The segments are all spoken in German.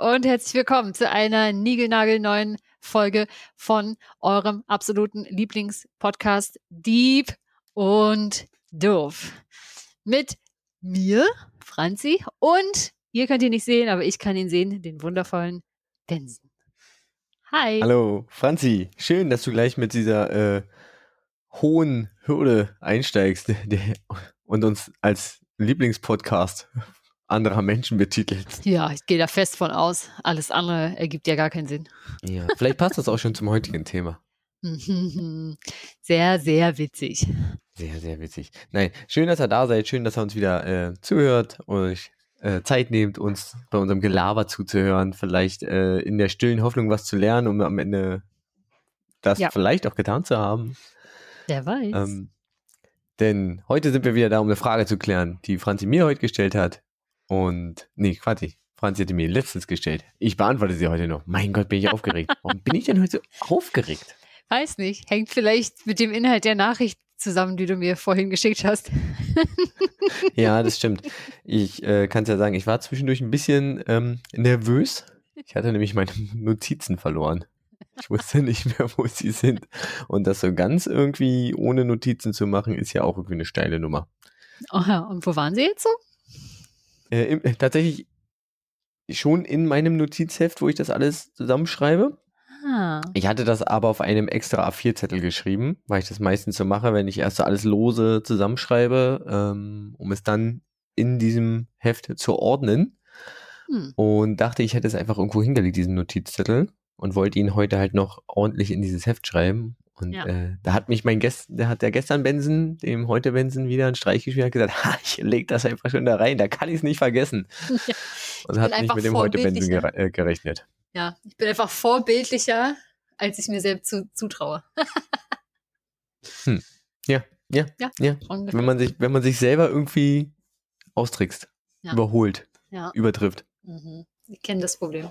Und herzlich willkommen zu einer niegelnagelneuen Folge von eurem absoluten Lieblingspodcast Deep und Doof. Mit mir, Franzi, und ihr könnt ihn nicht sehen, aber ich kann ihn sehen, den wundervollen Benson. Hi. Hallo, Franzi. Schön, dass du gleich mit dieser äh, hohen Hürde einsteigst und uns als Lieblingspodcast anderer Menschen betitelt. Ja, ich gehe da fest von aus. Alles andere ergibt ja gar keinen Sinn. Ja, vielleicht passt das auch schon zum heutigen Thema. Sehr, sehr witzig. Sehr, sehr witzig. Nein, schön, dass ihr da seid. Schön, dass ihr uns wieder äh, zuhört und euch äh, Zeit nehmt, uns bei unserem Gelaber zuzuhören. Vielleicht äh, in der stillen Hoffnung, was zu lernen, um am Ende das ja. vielleicht auch getan zu haben. Wer weiß. Ähm, denn heute sind wir wieder da, um eine Frage zu klären, die Franzi mir heute gestellt hat. Und, nee, Quatsch, Franzi hatte mir letztens gestellt. Ich beantworte sie heute noch. Mein Gott, bin ich aufgeregt. Warum bin ich denn heute so aufgeregt? Weiß nicht. Hängt vielleicht mit dem Inhalt der Nachricht zusammen, die du mir vorhin geschickt hast. ja, das stimmt. Ich äh, kann es ja sagen, ich war zwischendurch ein bisschen ähm, nervös. Ich hatte nämlich meine Notizen verloren. Ich wusste nicht mehr, wo sie sind. Und das so ganz irgendwie ohne Notizen zu machen, ist ja auch irgendwie eine steile Nummer. Aha, und wo waren sie jetzt so? Äh, im, tatsächlich schon in meinem Notizheft, wo ich das alles zusammenschreibe. Ah. Ich hatte das aber auf einem extra A4-Zettel geschrieben, weil ich das meistens so mache, wenn ich erst so alles lose zusammenschreibe, ähm, um es dann in diesem Heft zu ordnen. Hm. Und dachte, ich hätte es einfach irgendwo hingelegt, diesen Notizzettel, und wollte ihn heute halt noch ordentlich in dieses Heft schreiben. Und ja. äh, da hat mich mein Gäst, da hat der gestern Benson, dem heute Benson wieder einen Streich gespielt, hat gesagt, ha, ich leg das einfach schon da rein, da kann ich es nicht vergessen. Ja. Und hat nicht mit dem heute Benson gere äh, gerechnet. Ja, ich bin einfach vorbildlicher, als ich mir selbst zu, zutraue. hm. Ja, ja, ja. ja. Wenn man sich, wenn man sich selber irgendwie austrickst, überholt, übertrifft. Mhm. Ich kenne das Problem.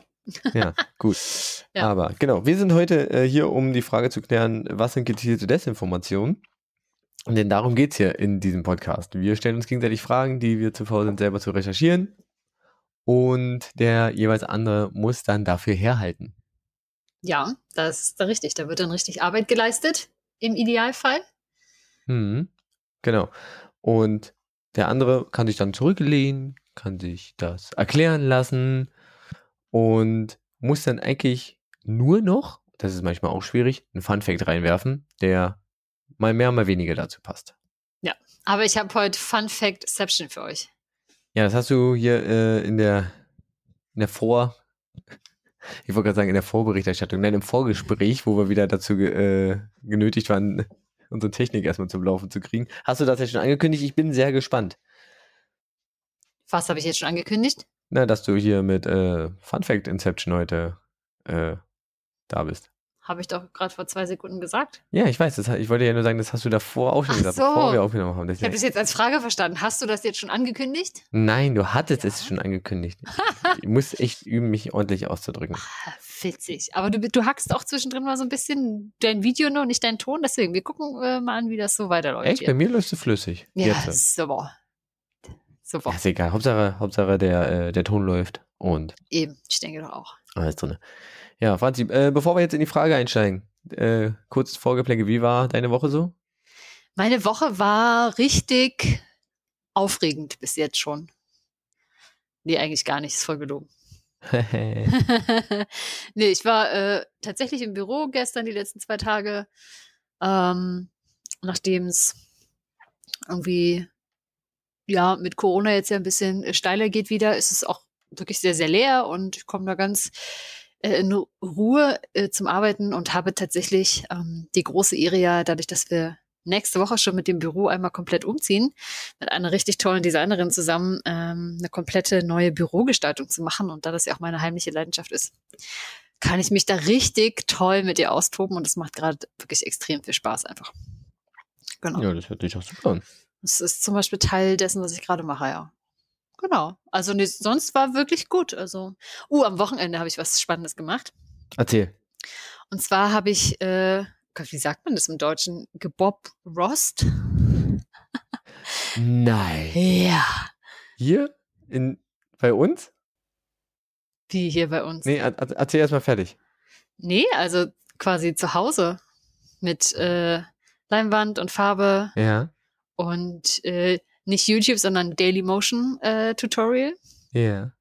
Ja, gut. ja. Aber genau, wir sind heute äh, hier, um die Frage zu klären, was sind gezielte Desinformationen? Denn darum geht es hier in diesem Podcast. Wir stellen uns gegenseitig Fragen, die wir zu faul sind, selber zu recherchieren. Und der jeweils andere muss dann dafür herhalten. Ja, das ist richtig. Da wird dann richtig Arbeit geleistet, im Idealfall. Hm, genau. Und der andere kann sich dann zurücklehnen, kann sich das erklären lassen und muss dann eigentlich nur noch, das ist manchmal auch schwierig, einen Fun Fact reinwerfen, der mal mehr, mal weniger dazu passt. Ja, aber ich habe heute Fun Fact Exception für euch. Ja, das hast du hier äh, in der in der Vor ich wollte gerade sagen in der Vorberichterstattung, nein, im Vorgespräch, wo wir wieder dazu äh, genötigt waren, unsere Technik erstmal zum Laufen zu kriegen. Hast du das jetzt schon angekündigt? Ich bin sehr gespannt. Was habe ich jetzt schon angekündigt? Na, dass du hier mit äh, Fun Fact Inception heute äh, da bist. Habe ich doch gerade vor zwei Sekunden gesagt. Ja, ich weiß. Das, ich wollte ja nur sagen, das hast du davor auch schon Ach gesagt, so. bevor wir aufgenommen haben. ich habe das jetzt als Frage verstanden. Hast du das jetzt schon angekündigt? Nein, du hattest ja. es schon angekündigt. ich muss echt üben, mich ordentlich auszudrücken. Ach, witzig. Aber du, du hackst auch zwischendrin mal so ein bisschen dein Video nur, nicht deinen Ton. Deswegen, wir gucken äh, mal an, wie das so weiterläuft. Echt? Hier. Bei mir läuft es flüssig. Ja, jetzt. super. Super. Ja, ist egal. Hauptsache, Hauptsache der, äh, der Ton läuft. Und. Eben, ich denke doch auch. Alles drin. Ja, Franzi, äh, bevor wir jetzt in die Frage einsteigen, äh, kurzes Vorgeplänke, wie war deine Woche so? Meine Woche war richtig aufregend bis jetzt schon. Nee, eigentlich gar nicht, ist voll gelogen. nee, ich war äh, tatsächlich im Büro gestern die letzten zwei Tage, ähm, nachdem es irgendwie ja mit Corona jetzt ja ein bisschen steiler geht wieder, ist es auch wirklich sehr, sehr leer und ich komme da ganz äh, in Ruhe äh, zum Arbeiten und habe tatsächlich ähm, die große ja, dadurch, dass wir nächste Woche schon mit dem Büro einmal komplett umziehen, mit einer richtig tollen Designerin zusammen ähm, eine komplette neue Bürogestaltung zu machen. Und da das ja auch meine heimliche Leidenschaft ist, kann ich mich da richtig toll mit ihr austoben und es macht gerade wirklich extrem viel Spaß einfach. Genau. Ja, das hört sich auch super an. Das ist zum Beispiel Teil dessen, was ich gerade mache, ja. Genau. Also nee, sonst war wirklich gut. Also, uh, am Wochenende habe ich was Spannendes gemacht. Erzähl. Und zwar habe ich, äh, Gott, wie sagt man das im Deutschen? Gebob Rost. Nein. Ja. Hier in bei uns? Wie hier bei uns. Nee, erzähl erst mal fertig. Nee, also quasi zu Hause mit äh, Leinwand und Farbe. Ja. Und äh, nicht YouTube, sondern Daily Motion äh, Tutorial. Ja.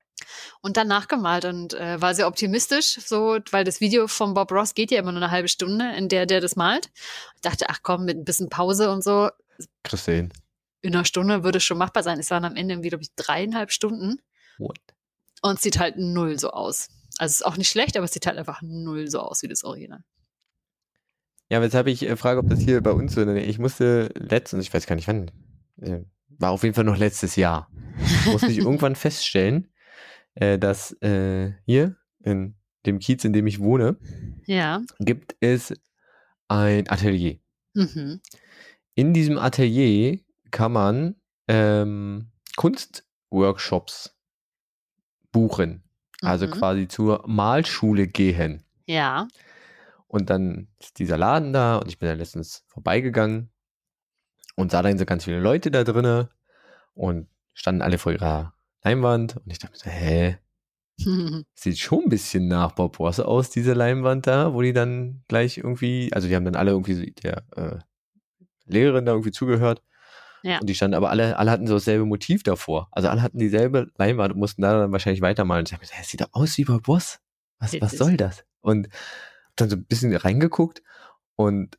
Und dann nachgemalt und äh, war sehr optimistisch, so, weil das Video von Bob Ross geht ja immer nur eine halbe Stunde, in der der das malt. Ich dachte, ach komm, mit ein bisschen Pause und so. Kriegst du hin. In einer Stunde würde es schon machbar sein. Es waren am Ende irgendwie, glaube ich, dreieinhalb Stunden. What? Und es sieht halt null so aus. Also es ist auch nicht schlecht, aber es sieht halt einfach null so aus wie das Original. Ja, weshalb ich äh, frage, ob das hier bei uns so. Ich musste letztens, ich weiß gar nicht wann, äh, war auf jeden Fall noch letztes Jahr, musste ich irgendwann feststellen, äh, dass äh, hier in dem Kiez, in dem ich wohne, ja. gibt es ein Atelier. Mhm. In diesem Atelier kann man ähm, Kunstworkshops buchen. Also mhm. quasi zur Malschule gehen. Ja. Und dann ist dieser Laden da und ich bin da letztens vorbeigegangen und sah dann so ganz viele Leute da drinnen und standen alle vor ihrer Leinwand und ich dachte mir so, hä? Sieht schon ein bisschen nach Bob Ross aus, diese Leinwand da, wo die dann gleich irgendwie, also die haben dann alle irgendwie der äh, Lehrerin da irgendwie zugehört. Ja. Und die standen aber alle, alle hatten so dasselbe Motiv davor. Also alle hatten dieselbe Leinwand und mussten da dann wahrscheinlich weitermalen. Und ich dachte mir, das sieht doch aus wie Bob Ross. Was, was soll das? Und dann so ein bisschen reingeguckt und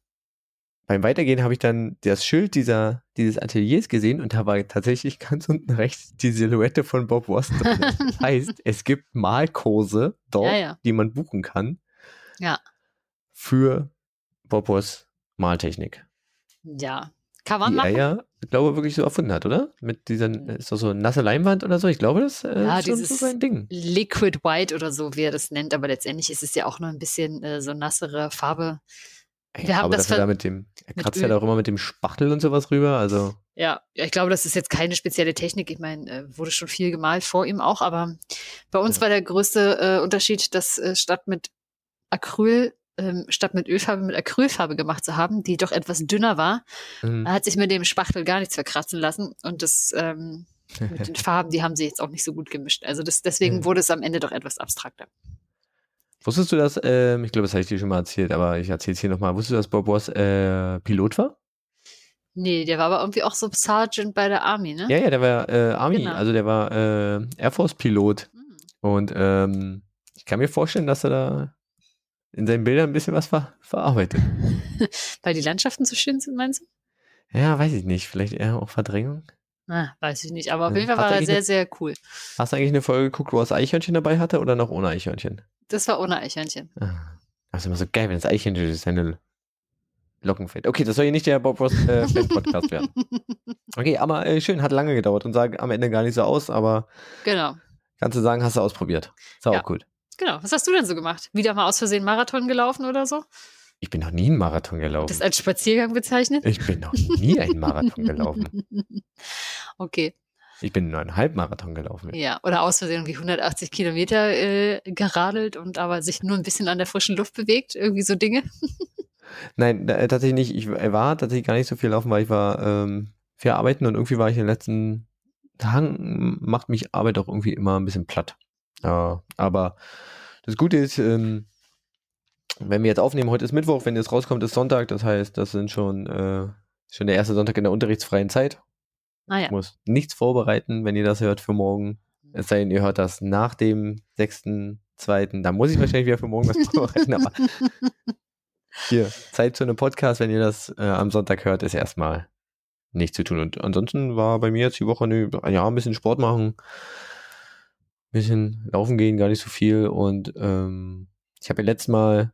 beim Weitergehen habe ich dann das Schild dieser, dieses Ateliers gesehen und da war tatsächlich ganz unten rechts die Silhouette von Bob Ross. Das heißt, es gibt Malkurse dort, ja, ja. die man buchen kann. Ja. Für Bob Ross Maltechnik. Ja. Kann man die machen. er ja, ich glaube, wirklich so erfunden hat, oder? Mit dieser, ist das so nasse Leinwand oder so? Ich glaube, das äh, ja, ist schon so sein Ding. Liquid White oder so, wie er das nennt, aber letztendlich ist es ja auch nur ein bisschen äh, so nassere Farbe. Wir haben das da mit dem, er kratzt ja da auch immer mit dem Spachtel und sowas rüber, also. Ja, ja, ich glaube, das ist jetzt keine spezielle Technik. Ich meine, äh, wurde schon viel gemalt vor ihm auch, aber bei uns ja. war der größte äh, Unterschied, dass äh, statt mit Acryl, ähm, statt mit Ölfarbe mit Acrylfarbe gemacht zu haben, die doch etwas dünner war, mhm. hat sich mit dem Spachtel gar nichts verkratzen lassen und das ähm, mit den Farben, die haben sie jetzt auch nicht so gut gemischt. Also das, deswegen mhm. wurde es am Ende doch etwas abstrakter. Wusstest du das, ähm, ich glaube, das habe ich dir schon mal erzählt, aber ich erzähle es hier nochmal. Wusstest du, dass Bob Ross äh, Pilot war? Nee, der war aber irgendwie auch so Sergeant bei der Army, ne? Ja, ja, der war äh, Army, genau. also der war äh, Air Force Pilot. Mhm. Und ähm, ich kann mir vorstellen, dass er da in seinen Bildern ein bisschen was ver verarbeitet. Weil die Landschaften so schön sind, meinst du? Ja, weiß ich nicht. Vielleicht eher auch Verdrängung. Ah, weiß ich nicht, aber auf jeden Fall war er sehr, sehr cool. Hast du eigentlich eine Folge geguckt, wo er das Eichhörnchen dabei hatte oder noch ohne Eichhörnchen? Das war ohne Eichhörnchen. Ah, das ist immer so geil, wenn das Eichhörnchen durch seine Locken fällt. Okay, das soll hier nicht der Bob Ross äh, Fan-Podcast werden. Okay, aber äh, schön, hat lange gedauert und sah am Ende gar nicht so aus, aber genau. kannst du sagen, hast du ausprobiert. Ist ja. auch gut. Genau. Was hast du denn so gemacht? Wieder mal aus Versehen Marathon gelaufen oder so? Ich bin noch nie einen Marathon gelaufen. Das als Spaziergang bezeichnet? Ich bin noch nie einen Marathon gelaufen. okay. Ich bin nur einen Halbmarathon gelaufen. Ja, oder aus Versehen irgendwie 180 Kilometer äh, geradelt und aber sich nur ein bisschen an der frischen Luft bewegt. Irgendwie so Dinge. Nein, äh, tatsächlich nicht. Ich war tatsächlich gar nicht so viel laufen, weil ich war ähm, viel arbeiten und irgendwie war ich in den letzten Tagen, macht mich Arbeit auch irgendwie immer ein bisschen platt. Ja, aber das Gute ist, ähm, wenn wir jetzt aufnehmen, heute ist Mittwoch, wenn jetzt rauskommt, ist Sonntag. Das heißt, das sind schon, äh, schon der erste Sonntag in der unterrichtsfreien Zeit. Ah, ja. Ich muss nichts vorbereiten, wenn ihr das hört für morgen. Es sei denn, ihr hört das nach dem 6.2. Da muss ich wahrscheinlich wieder für morgen was vorbereiten. Aber hier, Zeit zu einem Podcast, wenn ihr das äh, am Sonntag hört, ist erstmal nichts zu tun. Und ansonsten war bei mir jetzt die Woche eine, ja, ein bisschen Sport machen, bisschen laufen gehen, gar nicht so viel. Und ähm, ich habe ja letztes Mal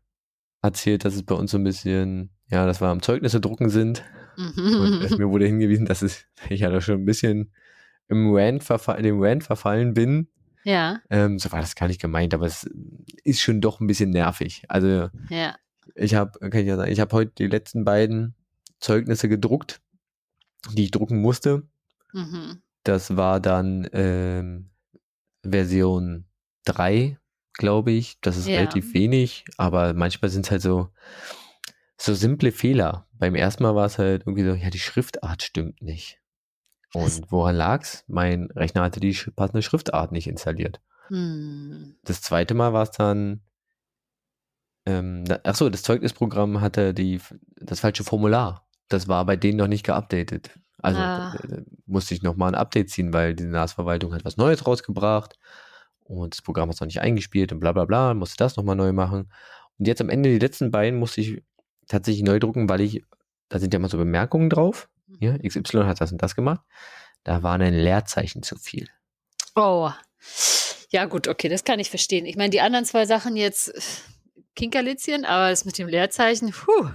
erzählt, dass es bei uns so ein bisschen, ja, dass wir am Zeugnisse drucken sind. Mhm. Und mir wurde hingewiesen, dass es, ich ja da schon ein bisschen im Rand, verfall, dem Rand verfallen bin. Ja. Ähm, so war das gar nicht gemeint, aber es ist schon doch ein bisschen nervig. Also ja. ich habe, kann ich ja sagen, ich habe heute die letzten beiden Zeugnisse gedruckt, die ich drucken musste. Mhm. Das war dann ähm, Version 3 glaube ich. Das ist ja. relativ wenig, aber manchmal sind es halt so, so simple Fehler. Beim ersten Mal war es halt irgendwie so, ja, die Schriftart stimmt nicht. Und woran lag's? Mein Rechner hatte die passende Schriftart nicht installiert. Hm. Das zweite Mal war es dann, ähm, achso, das Zeugnisprogramm hatte die, das falsche Formular. Das war bei denen noch nicht geupdatet. Also ah. musste ich nochmal ein Update ziehen, weil die NAS-Verwaltung hat was Neues rausgebracht und das Programm hat es noch nicht eingespielt und bla bla bla, musste das nochmal neu machen. Und jetzt am Ende, die letzten beiden, musste ich tatsächlich neu drucken, weil ich, da sind ja immer so Bemerkungen drauf. Ja, mhm. XY hat das und das gemacht. Da waren ein Leerzeichen zu viel. Oh. Ja, gut, okay, das kann ich verstehen. Ich meine, die anderen zwei Sachen jetzt Kinkerlitzchen, aber das mit dem Leerzeichen, puh.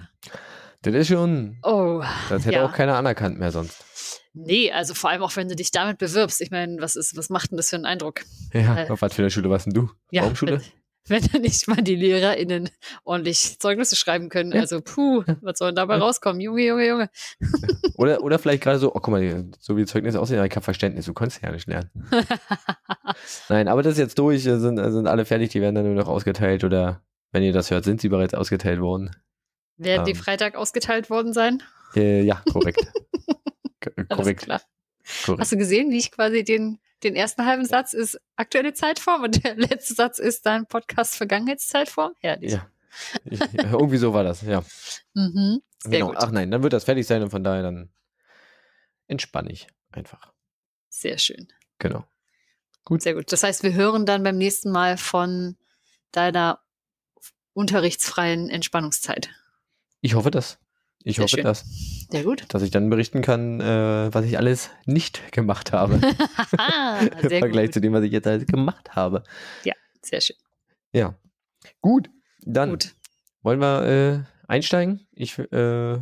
Das ist schon. Oh. Das hätte ja. auch keiner anerkannt mehr sonst. Nee, also vor allem auch wenn du dich damit bewirbst. Ich meine, was ist, was macht denn das für einen Eindruck? Ja, äh, auf was für eine Schule warst denn du? Ja, Baumschule? Wenn, wenn nicht mal die LehrerInnen ordentlich Zeugnisse schreiben können. Ja. Also, puh, was soll denn dabei ja. rauskommen? Junge, Junge, Junge. Oder, oder vielleicht gerade so, oh, guck mal, so wie Zeugnisse aussehen, ich habe Verständnis, du konntest ja nicht lernen. Nein, aber das ist jetzt durch, sind, sind alle fertig, die werden dann nur noch ausgeteilt oder wenn ihr das hört, sind sie bereits ausgeteilt worden. Werden ähm, die Freitag ausgeteilt worden sein? Äh, ja, korrekt. korrekt. Klar. korrekt. Hast du gesehen, wie ich quasi den, den ersten halben Satz ist aktuelle Zeitform und der letzte Satz ist dein Podcast Vergangenheitszeitform? Herrlich. Ja. ja. Irgendwie so war das, ja. Mhm, genau. Gut. Ach nein, dann wird das fertig sein und von daher dann entspanne ich einfach. Sehr schön. Genau. Gut. Sehr gut. Das heißt, wir hören dann beim nächsten Mal von deiner unterrichtsfreien Entspannungszeit. Ich hoffe das. Ich Sehr hoffe schön. das. Sehr gut. Dass ich dann berichten kann, äh, was ich alles nicht gemacht habe. Im Vergleich gut. zu dem, was ich jetzt alles gemacht habe. Ja, sehr schön. Ja. Gut, dann gut. wollen wir äh, einsteigen. Ich äh,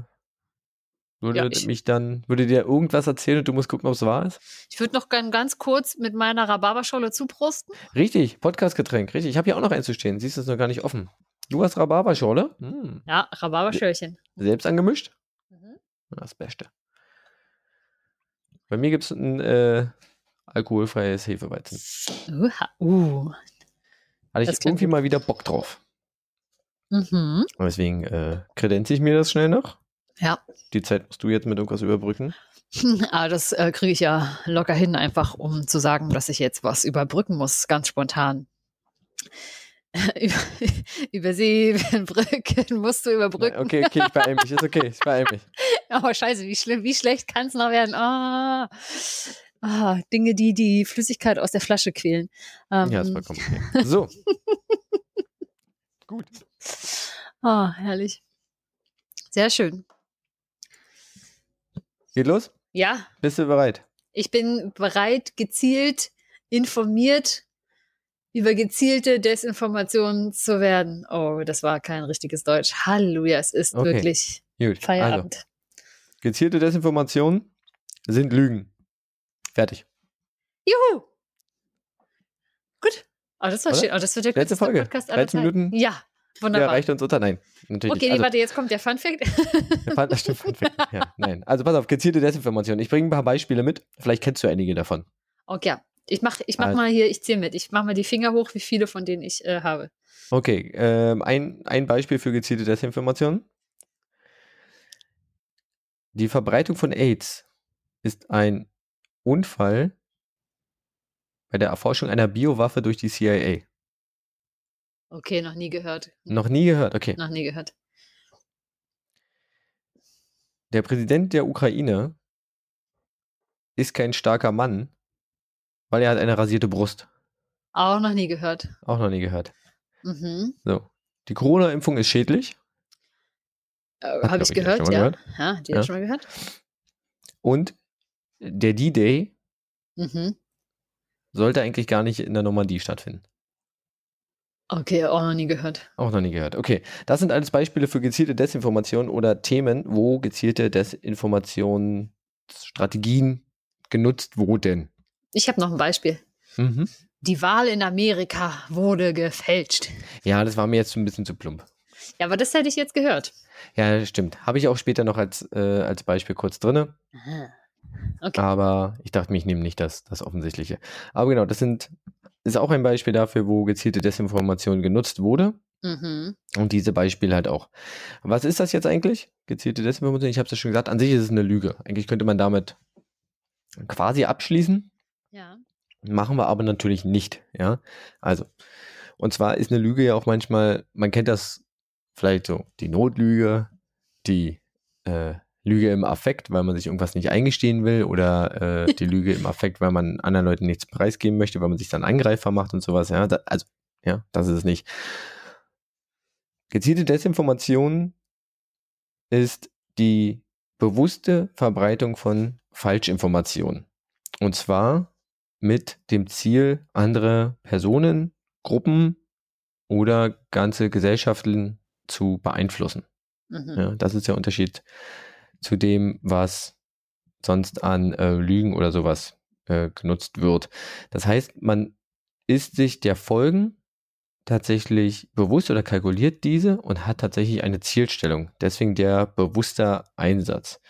würde ja, ich, mich dann, würde dir irgendwas erzählen und du musst gucken, ob es wahr ist? Ich würde noch ganz kurz mit meiner Rhabarberscholle zuprosten. Richtig, Podcastgetränk, richtig. Ich habe hier auch noch eins zu stehen. Siehst du, ist noch gar nicht offen. Du hast Rhabarberschorle? Hm. Ja, Rhabarberschörchen. Selbst angemischt? Mhm. Das Beste. Bei mir gibt es ein äh, alkoholfreies Hefeweizen. Uha, uh. Hatte ich irgendwie gut. mal wieder Bock drauf. Mhm. Und deswegen äh, kredenze ich mir das schnell noch. Ja. Die Zeit musst du jetzt mit irgendwas überbrücken. Ah, das äh, kriege ich ja locker hin, einfach um zu sagen, dass ich jetzt was überbrücken muss, ganz spontan. über, über sieben Brücken musst du überbrücken. Okay, okay, ich beeil mich, ist okay, ich beeil mich. Oh, scheiße, wie schlimm, wie schlecht kann es noch werden? Ah, oh, oh, Dinge, die die Flüssigkeit aus der Flasche quälen. Ähm, ja, ist vollkommen okay. So. Gut. Oh, herrlich. Sehr schön. Geht los? Ja. Bist du bereit? Ich bin bereit, gezielt, informiert über gezielte Desinformation zu werden. Oh, das war kein richtiges Deutsch. Halleluja, es ist okay. wirklich Gut. Feierabend. Also, gezielte Desinformation sind Lügen. Fertig. Juhu! Gut. Oh, das war schön. Oh, das wird der Letzte Folge. Podcast 13 Minuten. Ja, wunderbar. Der reicht uns unter. Nein, natürlich Okay, also, warte, jetzt kommt der Fun Fact. der Fun, das stimmt, Fun Fact. Ja, nein. Also pass auf, gezielte Desinformation. Ich bringe ein paar Beispiele mit. Vielleicht kennst du einige davon. Okay, ich mach, ich mach also. mal hier, ich zähle mit. Ich mach mal die Finger hoch, wie viele von denen ich äh, habe. Okay, ähm, ein, ein Beispiel für gezielte Desinformation. Die Verbreitung von AIDS ist ein Unfall bei der Erforschung einer Biowaffe durch die CIA. Okay, noch nie gehört. Noch nie gehört, okay. Noch nie gehört. Der Präsident der Ukraine ist kein starker Mann, weil er hat eine rasierte Brust. Auch noch nie gehört. Auch noch nie gehört. Mhm. So. Die Corona-Impfung ist schädlich. Äh, Habe ich gehört, ja. Gehört. Ja, die ja. schon mal gehört. Und der D-Day mhm. sollte eigentlich gar nicht in der Normandie stattfinden. Okay, auch noch nie gehört. Auch noch nie gehört. Okay, das sind alles Beispiele für gezielte Desinformation oder Themen, wo gezielte Desinformationsstrategien genutzt wurden. Ich habe noch ein Beispiel. Mhm. Die Wahl in Amerika wurde gefälscht. Ja, das war mir jetzt ein bisschen zu plump. Ja, aber das hätte ich jetzt gehört. Ja, stimmt. Habe ich auch später noch als, äh, als Beispiel kurz drin. Okay. Aber ich dachte mir, ich nehme nicht das, das Offensichtliche. Aber genau, das sind, ist auch ein Beispiel dafür, wo gezielte Desinformation genutzt wurde. Mhm. Und diese Beispiele halt auch. Was ist das jetzt eigentlich? Gezielte Desinformation? Ich habe es ja schon gesagt, an sich ist es eine Lüge. Eigentlich könnte man damit quasi abschließen. Ja. Machen wir aber natürlich nicht, ja. Also, und zwar ist eine Lüge ja auch manchmal, man kennt das vielleicht so, die Notlüge, die äh, Lüge im Affekt, weil man sich irgendwas nicht eingestehen will oder äh, die Lüge im Affekt, weil man anderen Leuten nichts preisgeben möchte, weil man sich dann Angreifer macht und sowas, ja. Da, also, ja, das ist es nicht. Gezielte Desinformation ist die bewusste Verbreitung von Falschinformationen. Und zwar mit dem Ziel, andere Personen, Gruppen oder ganze Gesellschaften zu beeinflussen. Mhm. Ja, das ist der Unterschied zu dem, was sonst an äh, Lügen oder sowas äh, genutzt wird. Das heißt, man ist sich der Folgen tatsächlich bewusst oder kalkuliert diese und hat tatsächlich eine Zielstellung. Deswegen der bewusste Einsatz.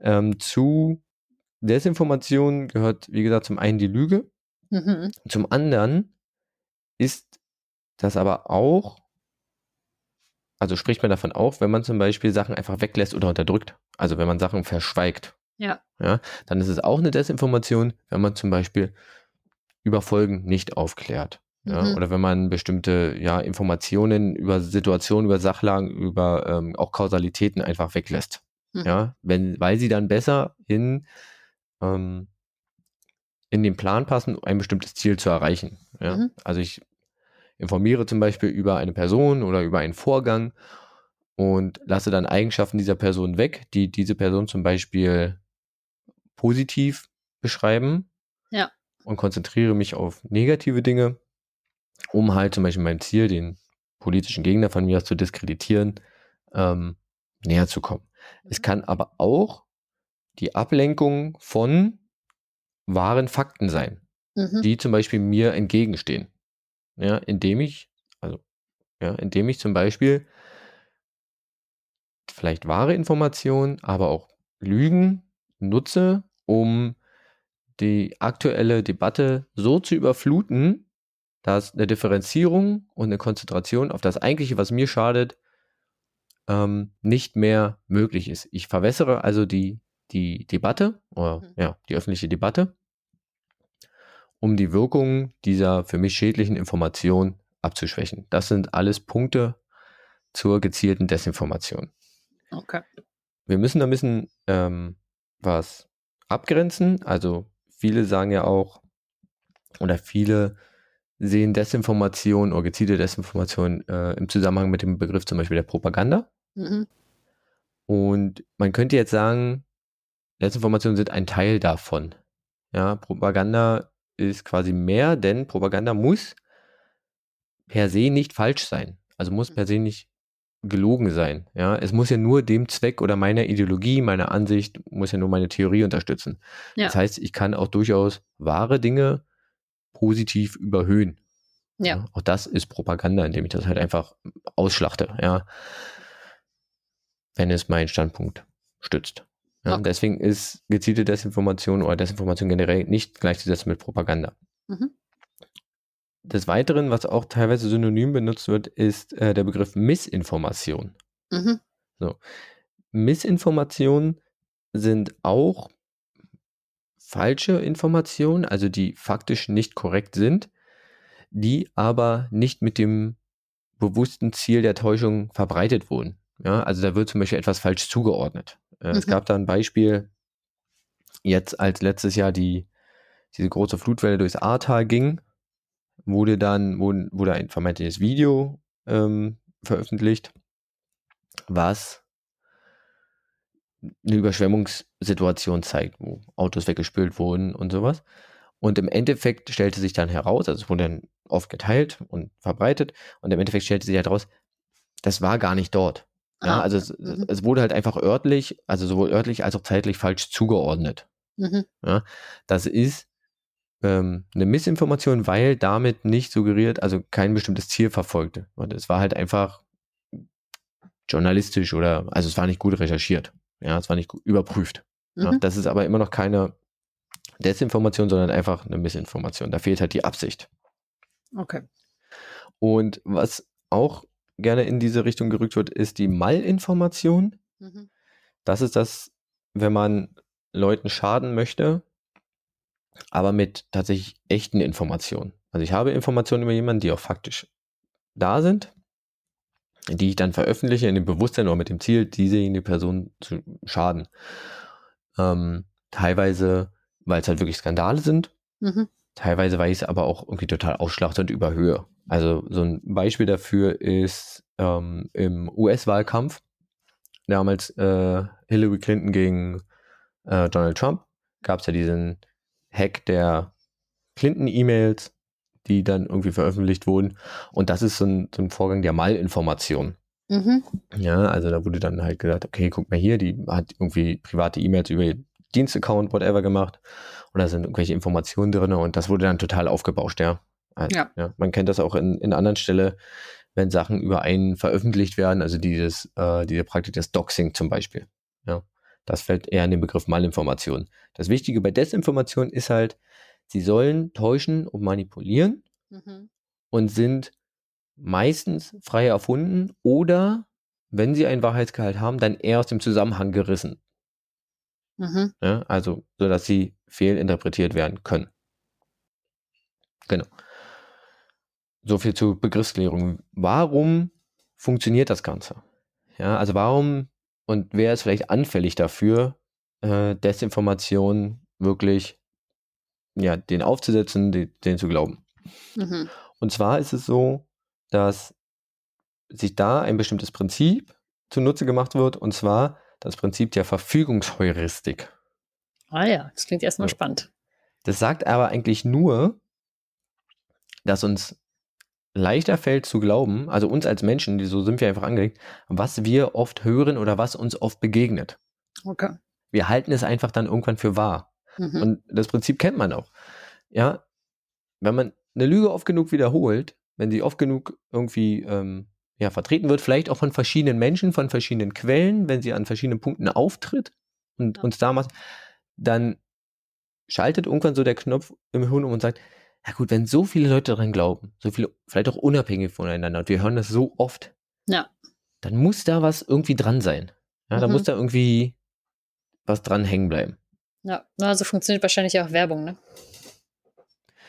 Ähm, zu Desinformation gehört, wie gesagt, zum einen die Lüge. Mhm. Zum anderen ist das aber auch, also spricht man davon auch, wenn man zum Beispiel Sachen einfach weglässt oder unterdrückt. Also wenn man Sachen verschweigt. Ja. ja. Dann ist es auch eine Desinformation, wenn man zum Beispiel über Folgen nicht aufklärt. Ja, mhm. Oder wenn man bestimmte ja, Informationen über Situationen, über Sachlagen, über ähm, auch Kausalitäten einfach weglässt. Mhm. Ja, wenn, weil sie dann besser in, ähm, in den Plan passen, ein bestimmtes Ziel zu erreichen. Ja? Mhm. Also ich informiere zum Beispiel über eine Person oder über einen Vorgang und lasse dann Eigenschaften dieser Person weg, die diese Person zum Beispiel positiv beschreiben. Ja. Und konzentriere mich auf negative Dinge um halt zum Beispiel mein Ziel, den politischen Gegner von mir aus zu diskreditieren, ähm, näher zu kommen. Es kann aber auch die Ablenkung von wahren Fakten sein, mhm. die zum Beispiel mir entgegenstehen. Ja, indem ich, also, ja, indem ich zum Beispiel vielleicht wahre Informationen, aber auch Lügen nutze, um die aktuelle Debatte so zu überfluten, dass eine Differenzierung und eine Konzentration auf das Eigentliche, was mir schadet, ähm, nicht mehr möglich ist. Ich verwässere also die, die Debatte, oder mhm. ja, die öffentliche Debatte, um die Wirkung dieser für mich schädlichen Information abzuschwächen. Das sind alles Punkte zur gezielten Desinformation. Okay. Wir müssen da ein bisschen ähm, was abgrenzen. Also viele sagen ja auch, oder viele sehen Desinformation oder gezielte Desinformation äh, im Zusammenhang mit dem Begriff zum Beispiel der Propaganda. Mhm. Und man könnte jetzt sagen, Desinformationen sind ein Teil davon. Ja, Propaganda ist quasi mehr, denn Propaganda muss per se nicht falsch sein. Also muss per se nicht gelogen sein. Ja, es muss ja nur dem Zweck oder meiner Ideologie, meiner Ansicht, muss ja nur meine Theorie unterstützen. Ja. Das heißt, ich kann auch durchaus wahre Dinge positiv überhöhen. Ja. ja. Auch das ist Propaganda, indem ich das halt einfach ausschlachte, ja. Wenn es meinen Standpunkt stützt. Ja, okay. Deswegen ist gezielte Desinformation oder Desinformation generell nicht gleichzusetzen mit Propaganda. Mhm. Des Weiteren, was auch teilweise synonym benutzt wird, ist äh, der Begriff Missinformation. Mhm. So. Missinformationen sind auch falsche Informationen, also die faktisch nicht korrekt sind, die aber nicht mit dem bewussten Ziel der Täuschung verbreitet wurden. Ja, also da wird zum Beispiel etwas falsch zugeordnet. Äh, mhm. Es gab da ein Beispiel, jetzt als letztes Jahr die, diese große Flutwelle durchs Ahrtal ging, wurde dann, wurde, wurde ein vermeintliches Video ähm, veröffentlicht, was eine Überschwemmungssituation zeigt, wo Autos weggespült wurden und sowas. Und im Endeffekt stellte sich dann heraus, also es wurde dann oft geteilt und verbreitet, und im Endeffekt stellte sich heraus, das war gar nicht dort. Ja, ah, also es, mhm. es, wurde halt einfach örtlich, also sowohl örtlich als auch zeitlich falsch zugeordnet. Mhm. Ja, das ist ähm, eine Missinformation, weil damit nicht suggeriert, also kein bestimmtes Ziel verfolgte. Und es war halt einfach journalistisch oder, also es war nicht gut recherchiert. Ja, es war nicht überprüft. Mhm. Ja, das ist aber immer noch keine Desinformation, sondern einfach eine Missinformation. Da fehlt halt die Absicht. Okay. Und was auch gerne in diese Richtung gerückt wird, ist die Mallinformation. Mhm. Das ist das, wenn man Leuten schaden möchte aber mit tatsächlich echten Informationen. Also ich habe Informationen über jemanden, die auch faktisch da sind, die ich dann veröffentliche in dem Bewusstsein oder mit dem Ziel, diese Person zu schaden. Ähm, teilweise, weil es halt wirklich Skandale sind. Mhm. Teilweise, weil ich es aber auch irgendwie total ausschlachte und überhöhe. Also so ein Beispiel dafür ist ähm, im US-Wahlkampf, damals äh, Hillary Clinton gegen äh, Donald Trump, gab es ja diesen Hack der Clinton-E-Mails, die dann irgendwie veröffentlicht wurden. Und das ist so ein, so ein Vorgang der Malinformation. Mhm. Ja, also da wurde dann halt gesagt, okay, guck mal hier, die hat irgendwie private E-Mails über Dienstaccount, whatever gemacht. Und da sind irgendwelche Informationen drin und das wurde dann total aufgebauscht, ja. Also, ja. ja. Man kennt das auch in, in anderen Stellen, wenn Sachen über einen veröffentlicht werden, also dieses, äh, diese Praktik des Doxing zum Beispiel. Ja. Das fällt eher in den Begriff Malinformation. Das Wichtige bei Desinformation ist halt, sie sollen täuschen und manipulieren mhm. und sind meistens frei erfunden oder, wenn sie einen Wahrheitsgehalt haben, dann eher aus dem Zusammenhang gerissen. Mhm. Ja, also, so dass sie fehlinterpretiert werden können. Genau. So viel zur Begriffsklärung. Warum funktioniert das Ganze? Ja, also warum und wer ist vielleicht anfällig dafür, äh, Desinformation wirklich, ja, den aufzusetzen, den, den zu glauben? Mhm. Und zwar ist es so, dass sich da ein bestimmtes Prinzip zunutze gemacht wird, und zwar das Prinzip der Verfügungsheuristik. Ah ja, das klingt erstmal ja. spannend. Das sagt aber eigentlich nur, dass uns leichter fällt zu glauben, also uns als Menschen, die so sind wir einfach angelegt, was wir oft hören oder was uns oft begegnet. Okay. Wir halten es einfach dann irgendwann für wahr. Mhm. Und das Prinzip kennt man auch. Ja, wenn man eine Lüge oft genug wiederholt, wenn sie oft genug irgendwie ähm, ja, vertreten wird, vielleicht auch von verschiedenen Menschen, von verschiedenen Quellen, wenn sie an verschiedenen Punkten auftritt und ja. uns damals, dann schaltet irgendwann so der Knopf im Hirn um und sagt, ja gut, wenn so viele Leute daran glauben, so viele, vielleicht auch unabhängig voneinander, und wir hören das so oft, ja. dann muss da was irgendwie dran sein. Ja, mhm. da muss da irgendwie was dran hängen bleiben. Ja, also funktioniert wahrscheinlich auch Werbung, ne?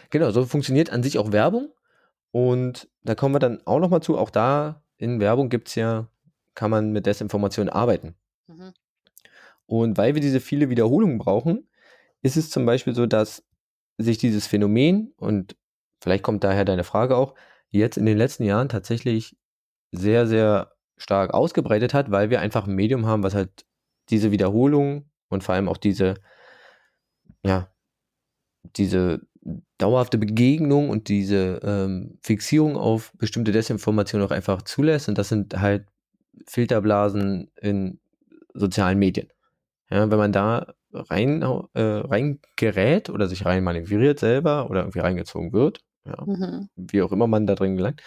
Genau, so funktioniert an sich auch Werbung. Und da kommen wir dann auch nochmal zu, auch da in Werbung gibt es ja, kann man mit Desinformation arbeiten. Mhm. Und weil wir diese viele Wiederholungen brauchen, ist es zum Beispiel so, dass sich dieses Phänomen, und vielleicht kommt daher deine Frage auch, jetzt in den letzten Jahren tatsächlich sehr, sehr stark ausgebreitet hat, weil wir einfach ein Medium haben, was halt diese Wiederholung und vor allem auch diese, ja, diese dauerhafte Begegnung und diese ähm, Fixierung auf bestimmte Desinformationen auch einfach zulässt. Und das sind halt Filterblasen in sozialen Medien. Ja, wenn man da rein, äh, reingerät oder sich rein manövriert selber oder irgendwie reingezogen wird, ja, mhm. wie auch immer man da drin gelangt,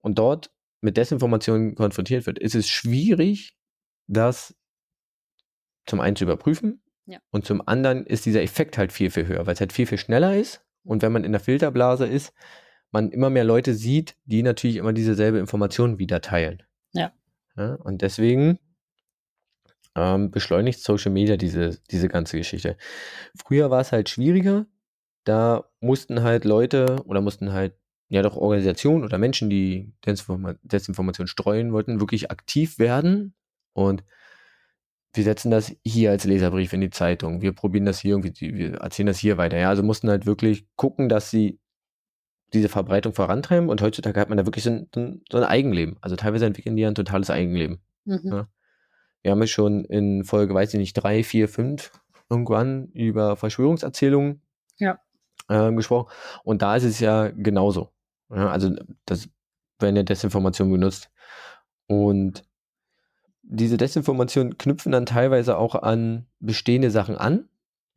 und dort mit Desinformationen konfrontiert wird, ist es schwierig, das zum einen zu überprüfen ja. und zum anderen ist dieser Effekt halt viel, viel höher, weil es halt viel, viel schneller ist und wenn man in der Filterblase ist, man immer mehr Leute sieht, die natürlich immer dieselbe Information wieder teilen. Ja. ja und deswegen ähm, beschleunigt Social Media diese, diese ganze Geschichte. Früher war es halt schwieriger. Da mussten halt Leute oder mussten halt ja doch Organisationen oder Menschen, die Desinformation streuen wollten, wirklich aktiv werden. Und wir setzen das hier als Leserbrief in die Zeitung. Wir probieren das hier irgendwie, wir erzählen das hier weiter. Ja, also mussten halt wirklich gucken, dass sie diese Verbreitung vorantreiben. Und heutzutage hat man da wirklich so ein, so ein Eigenleben. Also teilweise entwickeln die ja ein totales Eigenleben. Mhm. Ja. Wir haben ja schon in Folge, weiß ich nicht, drei, vier, fünf irgendwann über Verschwörungserzählungen ja. äh, gesprochen. Und da ist es ja genauso. Ja, also das werden ja Desinformationen benutzt. Und diese Desinformationen knüpfen dann teilweise auch an bestehende Sachen an.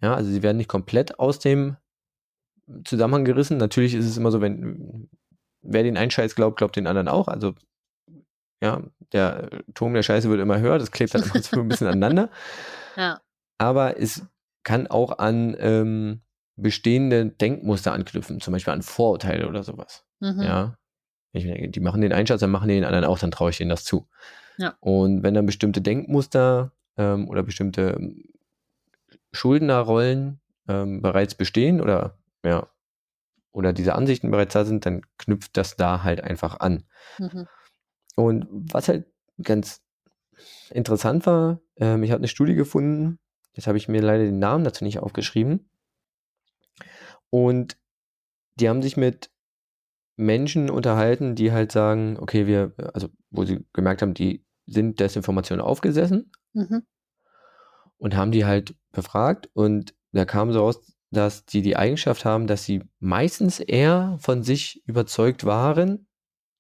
Ja, also sie werden nicht komplett aus dem Zusammenhang gerissen. Natürlich ist es immer so, wenn wer den einen Scheiß glaubt, glaubt den anderen auch. Also ja, der Turm der Scheiße wird immer höher, das klebt dann immer so ein bisschen aneinander. Ja. Aber es kann auch an ähm, bestehende Denkmuster anknüpfen, zum Beispiel an Vorurteile oder sowas. Mhm. Ja. Ich, die machen den Einschatz, dann machen die den anderen auch, dann traue ich denen das zu. Ja. Und wenn dann bestimmte Denkmuster ähm, oder bestimmte Schuldnerrollen ähm, bereits bestehen oder ja, oder diese Ansichten bereits da sind, dann knüpft das da halt einfach an. Mhm. Und was halt ganz interessant war, ähm, ich habe eine Studie gefunden, jetzt habe ich mir leider den Namen dazu nicht aufgeschrieben. Und die haben sich mit Menschen unterhalten, die halt sagen, okay, wir, also wo sie gemerkt haben, die sind Desinformation aufgesessen mhm. und haben die halt befragt und da kam so raus, dass die die Eigenschaft haben, dass sie meistens eher von sich überzeugt waren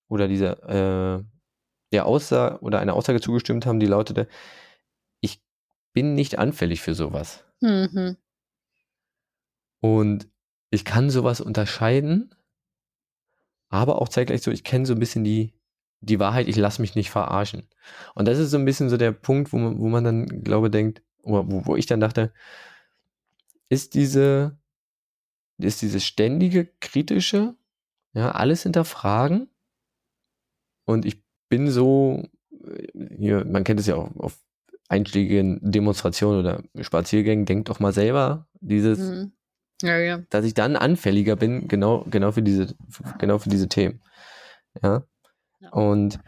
oder diese äh, der Aussage oder eine Aussage zugestimmt haben, die lautete, ich bin nicht anfällig für sowas. Mhm. Und ich kann sowas unterscheiden, aber auch zeitgleich so, ich kenne so ein bisschen die, die Wahrheit, ich lasse mich nicht verarschen. Und das ist so ein bisschen so der Punkt, wo man, wo man dann, glaube denkt, oder wo, wo ich dann dachte, ist diese, ist diese ständige kritische, ja, alles hinterfragen. Und ich bin so, hier, man kennt es ja auch auf einschlägigen Demonstrationen oder Spaziergängen, denkt doch mal selber, dieses, mhm. Ja, ja. dass ich dann anfälliger bin, genau, genau für diese, genau für diese Themen. Ja. Und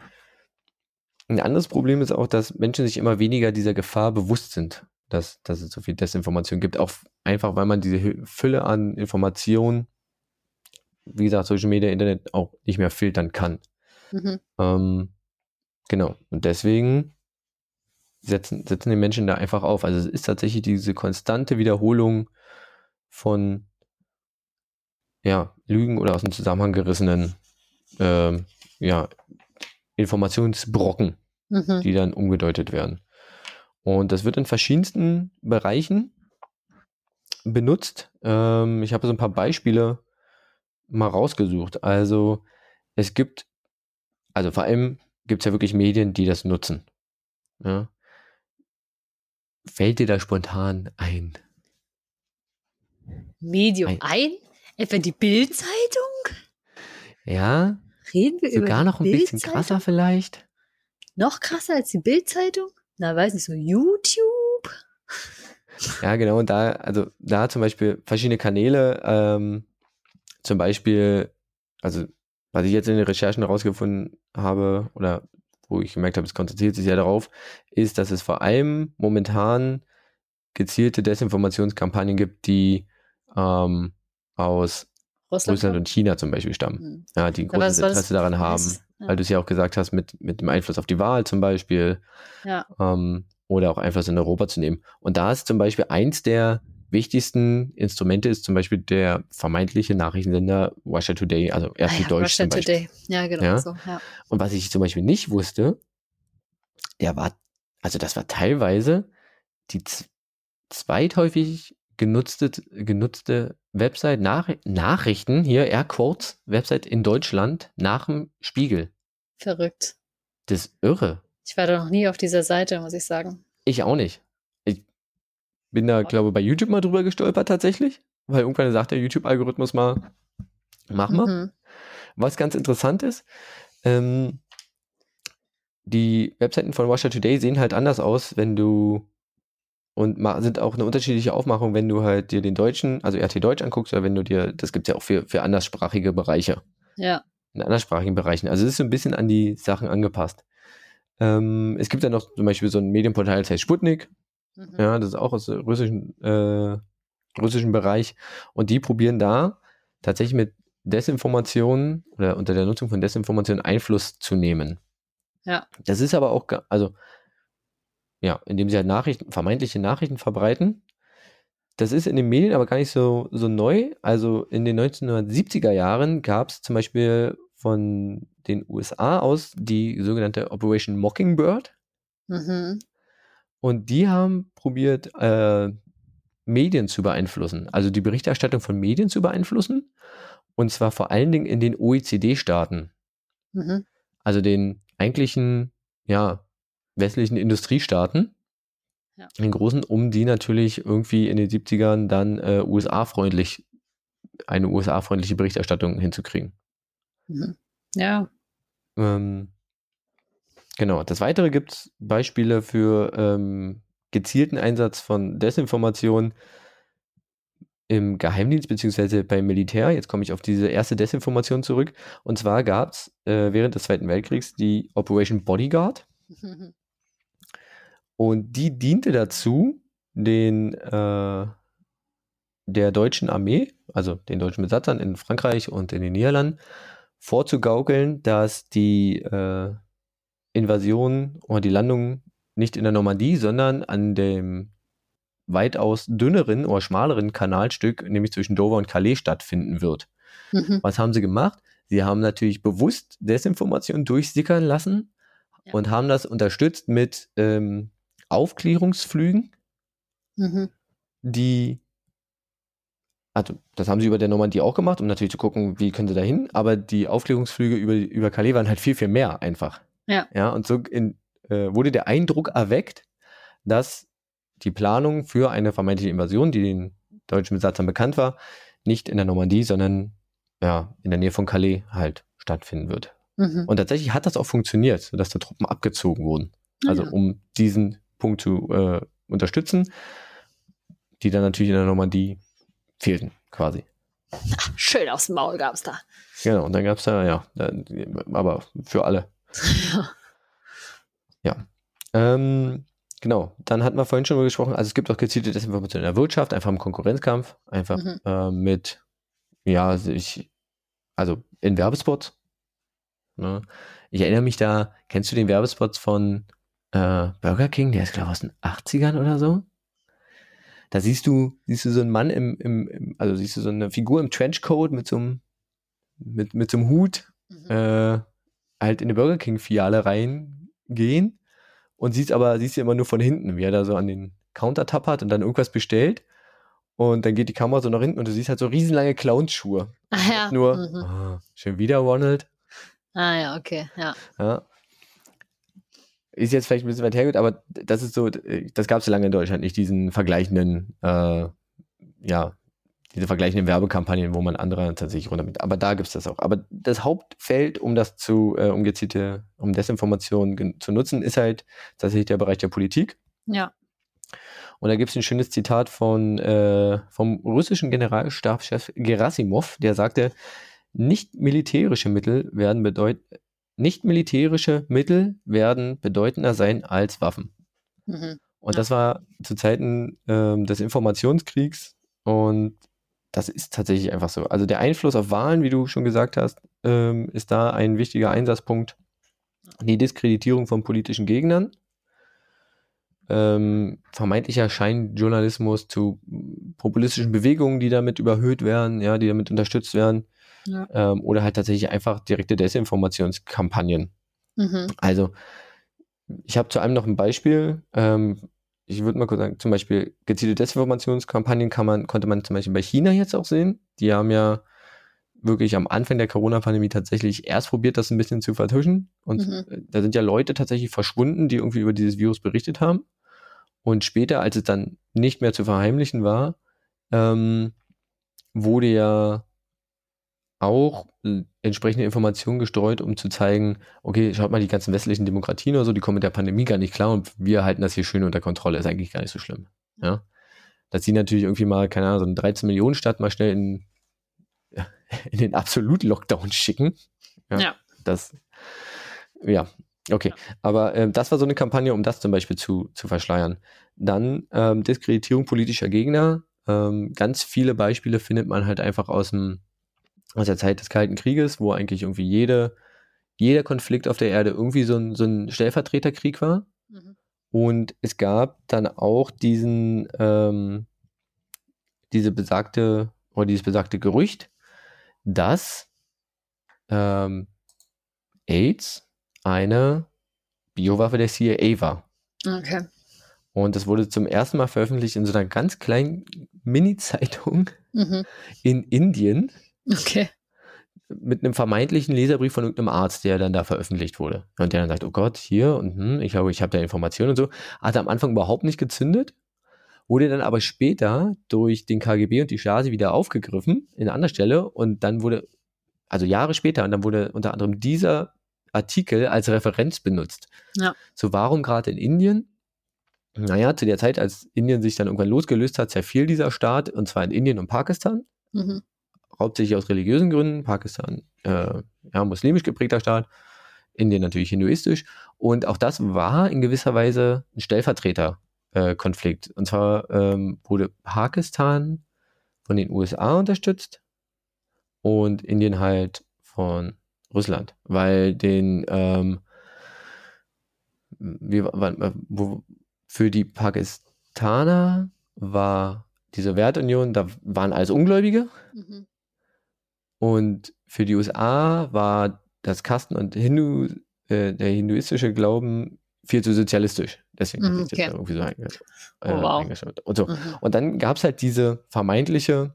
ein anderes Problem ist auch, dass Menschen sich immer weniger dieser Gefahr bewusst sind dass, dass es so viel Desinformation gibt. Auch einfach, weil man diese Fülle an Informationen, wie gesagt, Social Media, Internet auch nicht mehr filtern kann. Mhm. Ähm, genau. Und deswegen setzen, setzen die Menschen da einfach auf. Also es ist tatsächlich diese konstante Wiederholung von ja, Lügen oder aus dem Zusammenhang gerissenen äh, ja, Informationsbrocken, mhm. die dann umgedeutet werden. Und das wird in verschiedensten Bereichen benutzt. Ähm, ich habe so ein paar Beispiele mal rausgesucht. Also es gibt, also vor allem gibt es ja wirklich Medien, die das nutzen. Ja. Fällt dir da spontan ein? Medium ein? Etwa die Bildzeitung? Ja. Reden wir sogar über noch ein bisschen krasser vielleicht. Noch krasser als die Bildzeitung? na, weiß nicht, so YouTube? Ja, genau, und da, also da zum Beispiel verschiedene Kanäle, ähm, zum Beispiel, also was ich jetzt in den Recherchen herausgefunden habe, oder wo ich gemerkt habe, es konzentriert sich ja darauf, ist, dass es vor allem momentan gezielte Desinformationskampagnen gibt, die ähm, aus Russland, Russland und China zum Beispiel stammen. Mhm. Ja, die ein großes Interesse daran haben, ja. weil du es ja auch gesagt hast, mit, mit dem Einfluss auf die Wahl zum Beispiel. Ja. Ähm, oder auch Einfluss in Europa zu nehmen. Und da ist zum Beispiel eins der wichtigsten Instrumente ist zum Beispiel der vermeintliche Nachrichtensender Russia Today, also RT ah ja, Deutsch Russia zum Beispiel. Today. Ja, genau ja? so. Ja. Und was ich zum Beispiel nicht wusste, der war, also das war teilweise die zweithäufig genutzte, genutzte Website, Nach Nachrichten, hier Airquotes, Website in Deutschland nach dem Spiegel. Verrückt. Das ist irre. Ich war da noch nie auf dieser Seite, muss ich sagen. Ich auch nicht. Ich bin da, glaube ich, bei YouTube mal drüber gestolpert tatsächlich, weil irgendwann sagt der YouTube-Algorithmus mal, mach mal. Mhm. Was ganz interessant ist, ähm, die Webseiten von Russia Today sehen halt anders aus, wenn du und sind auch eine unterschiedliche Aufmachung, wenn du halt dir den deutschen, also RT Deutsch anguckst, oder wenn du dir, das gibt es ja auch für, für anderssprachige Bereiche. Ja. In anderssprachigen Bereichen. Also es ist so ein bisschen an die Sachen angepasst. Ähm, es gibt dann noch zum Beispiel so ein Medienportal, das heißt Sputnik. Mhm. Ja, das ist auch aus dem russischen, äh, russischen Bereich. Und die probieren da tatsächlich mit Desinformationen oder unter der Nutzung von Desinformationen Einfluss zu nehmen. Ja. Das ist aber auch, also ja, indem sie halt Nachrichten, vermeintliche Nachrichten verbreiten. Das ist in den Medien aber gar nicht so, so neu. Also in den 1970er Jahren gab es zum Beispiel von den USA aus die sogenannte Operation Mockingbird. Mhm. Und die haben probiert, äh, Medien zu beeinflussen, also die Berichterstattung von Medien zu beeinflussen. Und zwar vor allen Dingen in den OECD-Staaten. Mhm. Also den eigentlichen, ja, westlichen Industriestaaten, ja. den großen, um die natürlich irgendwie in den 70ern dann äh, USA-freundlich, eine USA-freundliche Berichterstattung hinzukriegen. Mhm. Ja. Ähm, genau. Das Weitere gibt es Beispiele für ähm, gezielten Einsatz von Desinformation. im Geheimdienst beziehungsweise beim Militär. Jetzt komme ich auf diese erste Desinformation zurück. Und zwar gab es äh, während des Zweiten Weltkriegs die Operation Bodyguard. Und die diente dazu, den äh, der deutschen Armee, also den deutschen Besatzern in Frankreich und in den Niederlanden, vorzugaukeln, dass die äh, Invasion oder die Landung nicht in der Normandie, sondern an dem weitaus dünneren oder schmaleren Kanalstück, nämlich zwischen Dover und Calais stattfinden wird. Mhm. Was haben sie gemacht? Sie haben natürlich bewusst Desinformation durchsickern lassen ja. und haben das unterstützt mit ähm, Aufklärungsflügen, mhm. die also das haben sie über der Normandie auch gemacht, um natürlich zu gucken, wie können sie da hin, aber die Aufklärungsflüge über, über Calais waren halt viel, viel mehr einfach. Ja. Ja, und so in, äh, wurde der Eindruck erweckt, dass die Planung für eine vermeintliche Invasion, die den deutschen Besatzern bekannt war, nicht in der Normandie, sondern ja, in der Nähe von Calais halt stattfinden wird. Mhm. Und tatsächlich hat das auch funktioniert, sodass da Truppen abgezogen wurden. Ah, also um diesen Punkt zu äh, unterstützen, die dann natürlich in der Normandie fehlten, quasi. schön aufs Maul gab es da. Genau, und dann gab es da, ja, aber für alle. Ja. Ähm, genau, dann hatten wir vorhin schon mal gesprochen, also es gibt auch gezielte Desinformation in der Wirtschaft, einfach im Konkurrenzkampf, einfach mhm. äh, mit, ja, ich, also in Werbespots. Ne? Ich erinnere mich da, kennst du den Werbespots von äh, Burger King? Der ist, glaube ich, aus den 80ern oder so. Da siehst du, siehst du so einen Mann im, im, also siehst du so eine Figur im Trenchcoat mit so einem, mit, mit so einem Hut, mhm. äh, halt in eine Burger King-Filiale reingehen und siehst aber, siehst du immer nur von hinten, wie er da so an den Counter tappert und dann irgendwas bestellt. Und dann geht die Kamera so nach hinten und du siehst halt so riesenlange Clownschuhe. Ach ja. Nur, mhm. oh, schön wieder Ronald. Ah ja, okay, ja. Ja. Ist jetzt vielleicht ein bisschen weit hergeholt, aber das ist so, das gab es so lange in Deutschland nicht, diesen vergleichenden, äh, ja, diese vergleichenden Werbekampagnen, wo man andere tatsächlich runter mit. Aber da gibt es das auch. Aber das Hauptfeld, um das zu, äh, um gezielte, um Desinformation zu nutzen, ist halt tatsächlich der Bereich der Politik. Ja. Und da gibt es ein schönes Zitat von, äh, vom russischen Generalstabschef Gerasimov, der sagte, nicht militärische Mittel werden bedeuten, nicht militärische Mittel werden bedeutender sein als Waffen. Mhm. Und das war zu Zeiten ähm, des Informationskriegs und das ist tatsächlich einfach so. Also der Einfluss auf Wahlen, wie du schon gesagt hast, ähm, ist da ein wichtiger Einsatzpunkt. Die Diskreditierung von politischen Gegnern, ähm, vermeintlicher Scheinjournalismus zu populistischen Bewegungen, die damit überhöht werden, ja, die damit unterstützt werden. Ja. Ähm, oder halt tatsächlich einfach direkte Desinformationskampagnen. Mhm. Also, ich habe zu einem noch ein Beispiel. Ähm, ich würde mal kurz sagen, zum Beispiel gezielte Desinformationskampagnen kann man, konnte man zum Beispiel bei China jetzt auch sehen. Die haben ja wirklich am Anfang der Corona-Pandemie tatsächlich erst probiert, das ein bisschen zu vertuschen. Und mhm. da sind ja Leute tatsächlich verschwunden, die irgendwie über dieses Virus berichtet haben. Und später, als es dann nicht mehr zu verheimlichen war, ähm, wurde ja auch äh, entsprechende Informationen gestreut, um zu zeigen, okay, schaut mal, die ganzen westlichen Demokratien oder so, die kommen mit der Pandemie gar nicht klar und wir halten das hier schön unter Kontrolle, ist eigentlich gar nicht so schlimm. Ja. Dass sie natürlich irgendwie mal, keine Ahnung, so eine 13 Millionen Stadt mal schnell in, in den Absolut-Lockdown schicken. Ja, ja. Das, ja, okay. Aber ähm, das war so eine Kampagne, um das zum Beispiel zu, zu verschleiern. Dann ähm, Diskreditierung politischer Gegner. Ähm, ganz viele Beispiele findet man halt einfach aus dem aus der Zeit des Kalten Krieges, wo eigentlich irgendwie jede, jeder Konflikt auf der Erde irgendwie so ein, so ein Stellvertreterkrieg war. Mhm. Und es gab dann auch diesen, ähm, diese besagte, oder dieses besagte Gerücht, dass ähm, AIDS eine Biowaffe der CIA war. Okay. Und das wurde zum ersten Mal veröffentlicht in so einer ganz kleinen Mini-Zeitung mhm. in Indien. Okay. Mit einem vermeintlichen Leserbrief von irgendeinem Arzt, der dann da veröffentlicht wurde. Und der dann sagt, oh Gott, hier und hm, ich glaube, ich habe da Informationen und so. Hat er am Anfang überhaupt nicht gezündet, wurde dann aber später durch den KGB und die Stasi wieder aufgegriffen in einer anderen Stelle und dann wurde, also Jahre später, und dann wurde unter anderem dieser Artikel als Referenz benutzt. Ja. So warum gerade in Indien naja, zu der Zeit, als Indien sich dann irgendwann losgelöst hat, zerfiel dieser Staat, und zwar in Indien und Pakistan. Mhm. Hauptsächlich aus religiösen Gründen. Pakistan, äh, ja, muslimisch geprägter Staat. Indien natürlich hinduistisch. Und auch das war in gewisser Weise ein Stellvertreterkonflikt. Äh, und zwar ähm, wurde Pakistan von den USA unterstützt und Indien halt von Russland, weil den ähm, wie, wo, für die Pakistaner war diese Wertunion, da waren alles Ungläubige. Mhm. Und für die USA war das Kasten- und Hindu, äh, der hinduistische Glauben viel zu sozialistisch. Deswegen mhm, okay. irgendwie so einge äh, oh, wow. eingeschaut. Und, so. Mhm. und dann gab es halt diese vermeintliche,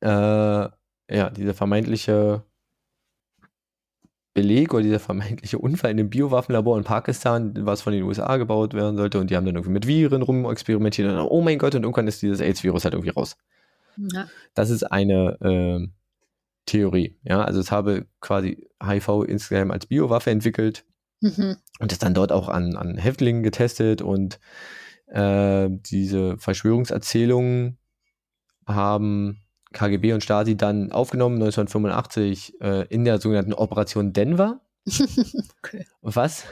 äh, ja, diese vermeintliche Beleg oder dieser vermeintliche Unfall in dem Biowaffenlabor in Pakistan, was von den USA gebaut werden sollte. Und die haben dann irgendwie mit Viren rumexperimentiert. Und dann, oh mein Gott, und irgendwann ist dieses AIDS-Virus halt irgendwie raus. Ja. Das ist eine äh, Theorie. Ja, also es habe quasi HIV insgesamt als Biowaffe entwickelt mhm. und ist dann dort auch an, an Häftlingen getestet. Und äh, diese Verschwörungserzählungen haben KGB und Stasi dann aufgenommen, 1985, äh, in der sogenannten Operation Denver. okay. Was?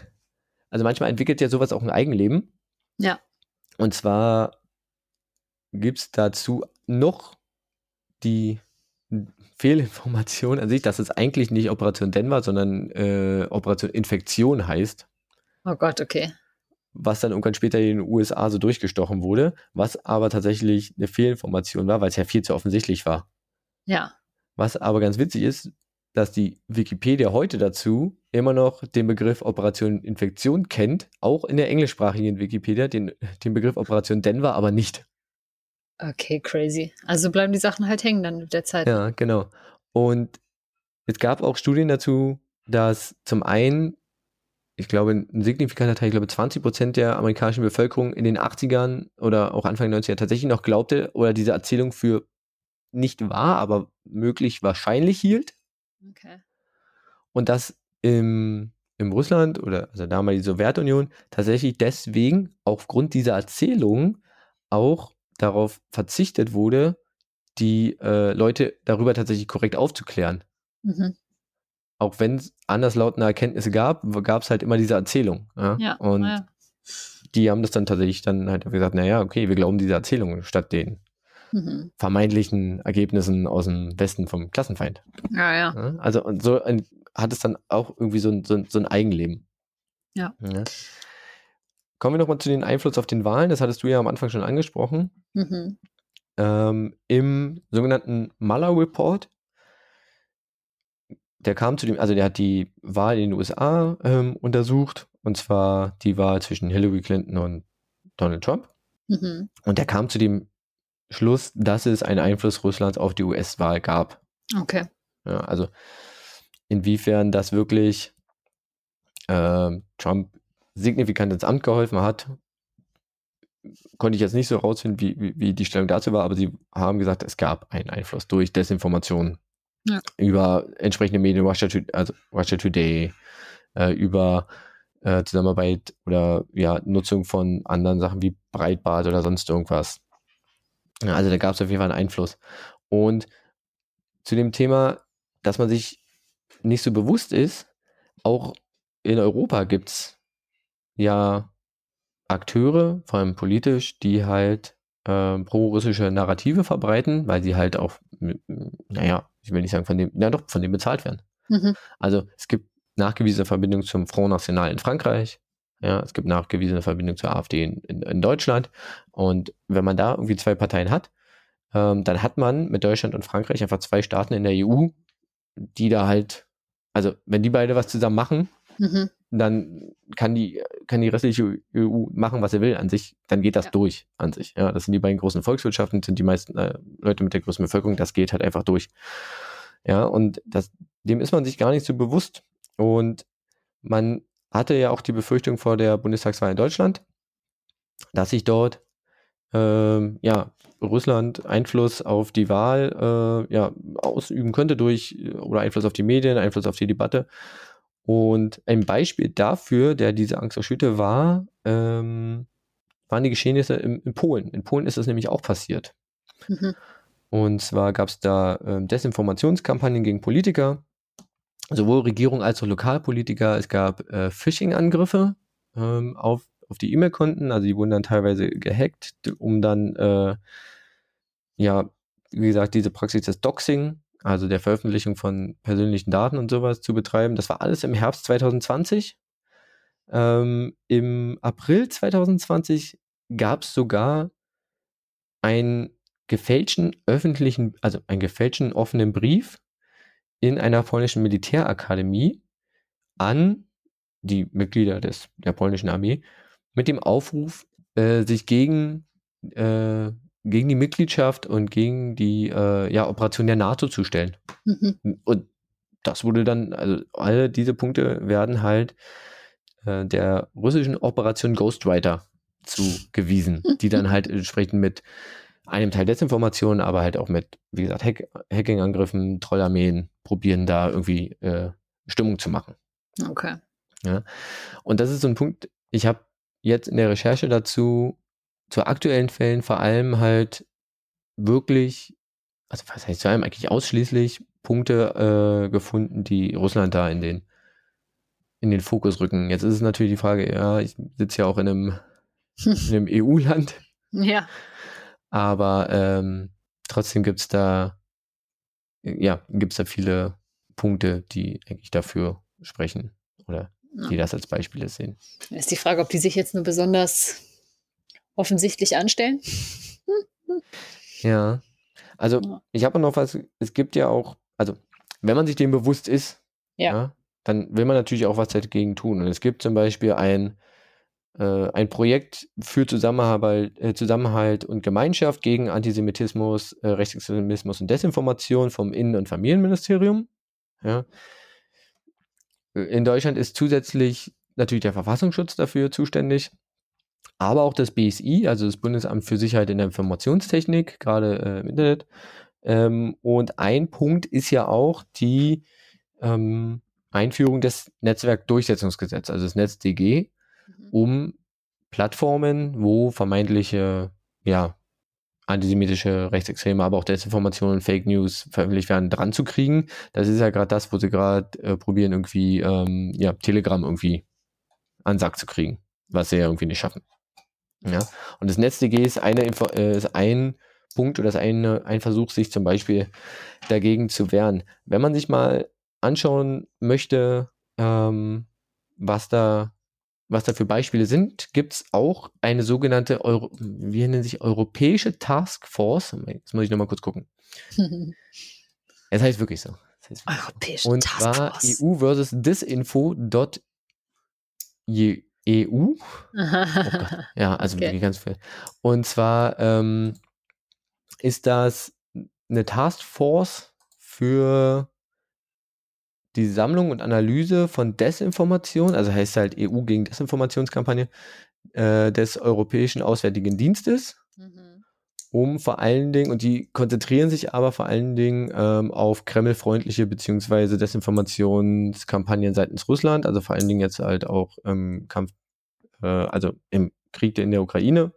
Also manchmal entwickelt ja sowas auch ein Eigenleben. Ja. Und zwar gibt es dazu noch die Fehlinformation an sich, dass es eigentlich nicht Operation Denver, sondern äh, Operation Infektion heißt. Oh Gott, okay was dann irgendwann später in den USA so durchgestochen wurde, was aber tatsächlich eine Fehlinformation war, weil es ja viel zu offensichtlich war. Ja. Was aber ganz witzig ist, dass die Wikipedia heute dazu immer noch den Begriff Operation Infektion kennt, auch in der englischsprachigen Wikipedia, den, den Begriff Operation Denver aber nicht. Okay, crazy. Also bleiben die Sachen halt hängen dann mit der Zeit. Ja, genau. Und es gab auch Studien dazu, dass zum einen ich glaube, ein signifikanter Teil, ich glaube 20 Prozent der amerikanischen Bevölkerung in den 80ern oder auch Anfang der 90er tatsächlich noch glaubte oder diese Erzählung für nicht wahr, aber möglich wahrscheinlich hielt. Okay. Und dass im, im Russland oder also damals die Sowjetunion tatsächlich deswegen aufgrund dieser Erzählung auch darauf verzichtet wurde, die äh, Leute darüber tatsächlich korrekt aufzuklären. Mhm auch wenn es anderslautende Erkenntnisse gab, gab es halt immer diese Erzählung. Ja? ja und ja. die haben das dann tatsächlich dann halt gesagt, naja, okay, wir glauben diese Erzählung statt den mhm. vermeintlichen Ergebnissen aus dem Westen vom Klassenfeind. Ja, ja. Also und so ein, hat es dann auch irgendwie so ein, so ein, so ein Eigenleben. Ja. ja. Kommen wir nochmal zu den Einfluss auf den Wahlen. Das hattest du ja am Anfang schon angesprochen. Mhm. Ähm, Im sogenannten Muller Report der kam zu dem, also der hat die Wahl in den USA ähm, untersucht, und zwar die Wahl zwischen Hillary Clinton und Donald Trump. Mhm. Und der kam zu dem Schluss, dass es einen Einfluss Russlands auf die US-Wahl gab. Okay. Ja, also inwiefern das wirklich äh, Trump signifikant ins Amt geholfen hat, konnte ich jetzt nicht so rausfinden, wie, wie, wie die Stellung dazu war, aber sie haben gesagt, es gab einen Einfluss durch Desinformation ja. Über entsprechende Medien, Russia, also Russia Today, äh, über äh, Zusammenarbeit oder ja, Nutzung von anderen Sachen wie Breitbart oder sonst irgendwas. Ja, also da gab es auf jeden Fall einen Einfluss. Und zu dem Thema, dass man sich nicht so bewusst ist, auch in Europa gibt es ja Akteure, vor allem politisch, die halt äh, pro-russische Narrative verbreiten, weil sie halt auch, naja, ich will nicht sagen von dem, ja doch, von dem bezahlt werden. Mhm. Also es gibt nachgewiesene Verbindungen zum Front National in Frankreich, ja, es gibt nachgewiesene Verbindungen zur AfD in, in, in Deutschland. Und wenn man da irgendwie zwei Parteien hat, ähm, dann hat man mit Deutschland und Frankreich einfach zwei Staaten in der EU, die da halt, also wenn die beide was zusammen machen, mhm dann kann die, kann die restliche EU machen, was sie will an sich, dann geht das ja. durch an sich. Ja, das sind die beiden großen Volkswirtschaften, sind die meisten äh, Leute mit der größten Bevölkerung, das geht halt einfach durch. Ja, und das, dem ist man sich gar nicht so bewusst. Und man hatte ja auch die Befürchtung vor der Bundestagswahl in Deutschland, dass sich dort ähm, ja, Russland Einfluss auf die Wahl äh, ja, ausüben könnte durch oder Einfluss auf die Medien, Einfluss auf die Debatte. Und ein Beispiel dafür, der diese Angst erschütterte, war ähm, waren die Geschehnisse im, in Polen. In Polen ist das nämlich auch passiert. Mhm. Und zwar gab es da äh, Desinformationskampagnen gegen Politiker, sowohl Regierung als auch Lokalpolitiker. Es gab äh, Phishing-Angriffe ähm, auf, auf die E-Mail-Konten, also die wurden dann teilweise gehackt, um dann, äh, ja, wie gesagt, diese Praxis des Doxing, also der Veröffentlichung von persönlichen Daten und sowas zu betreiben. Das war alles im Herbst 2020. Ähm, Im April 2020 gab es sogar einen gefälschten öffentlichen, also einen gefälschten offenen Brief in einer polnischen Militärakademie an die Mitglieder des, der polnischen Armee mit dem Aufruf, äh, sich gegen, äh, gegen die Mitgliedschaft und gegen die äh, ja, Operation der NATO zu stellen. Mhm. Und das wurde dann, also alle diese Punkte werden halt äh, der russischen Operation Ghostwriter zugewiesen, die dann halt entsprechend mit einem Teil Desinformation, aber halt auch mit, wie gesagt, Hack Hacking-Angriffen, Trollarmeen probieren da irgendwie äh, Stimmung zu machen. Okay. Ja. Und das ist so ein Punkt, ich habe jetzt in der Recherche dazu zu aktuellen Fällen vor allem halt wirklich, also was heißt vor allem eigentlich ausschließlich Punkte äh, gefunden, die Russland da in den in den Fokus rücken. Jetzt ist es natürlich die Frage, ja, ich sitze ja auch in einem, in einem EU-Land. Ja. Aber ähm, trotzdem gibt es da, ja, gibt es da viele Punkte, die eigentlich dafür sprechen oder ja. die das als Beispiele sehen. Ist die Frage, ob die sich jetzt nur besonders offensichtlich anstellen? ja. Also ich habe noch was, es gibt ja auch, also wenn man sich dem bewusst ist, ja. ja dann will man natürlich auch was dagegen tun. Und es gibt zum Beispiel ein, äh, ein Projekt für Zusammenhalt, äh, Zusammenhalt und Gemeinschaft gegen Antisemitismus, äh, Rechtsextremismus und Desinformation vom Innen- und Familienministerium. Ja. In Deutschland ist zusätzlich natürlich der Verfassungsschutz dafür zuständig, aber auch das BSI, also das Bundesamt für Sicherheit in der Informationstechnik, gerade äh, im Internet. Ähm, und ein Punkt ist ja auch die ähm, Einführung des Netzwerkdurchsetzungsgesetzes, also das NetzDG, mhm. um Plattformen, wo vermeintliche, ja, antisemitische, rechtsextreme, aber auch Desinformationen, Fake News veröffentlicht werden, dran zu kriegen. Das ist ja gerade das, wo sie gerade äh, probieren, irgendwie, ähm, ja, Telegram irgendwie an Sack zu kriegen, was sie ja irgendwie nicht schaffen. Ja. Und das NetzDG ist, eine, äh, ist ein Punkt oder ist eine, ein Versuch, sich zum Beispiel dagegen zu wehren. Wenn man sich mal anschauen möchte, ähm, was da was da für Beispiele sind, gibt es auch eine sogenannte, Euro wie nennen sich, europäische Taskforce. Jetzt muss ich nochmal kurz gucken. es heißt wirklich so. Heißt wirklich europäische so. Und zwar EU versus disinfo.eu. Oh ja, also okay. wirklich ganz viel. Und zwar ähm, ist das eine Taskforce für die Sammlung und Analyse von Desinformation, also heißt halt EU gegen Desinformationskampagne äh, des Europäischen Auswärtigen Dienstes, mhm. Um vor allen Dingen, und die konzentrieren sich aber vor allen Dingen ähm, auf Kreml-freundliche beziehungsweise Desinformationskampagnen seitens Russland, also vor allen Dingen jetzt halt auch im Kampf, äh, also im Krieg in der Ukraine,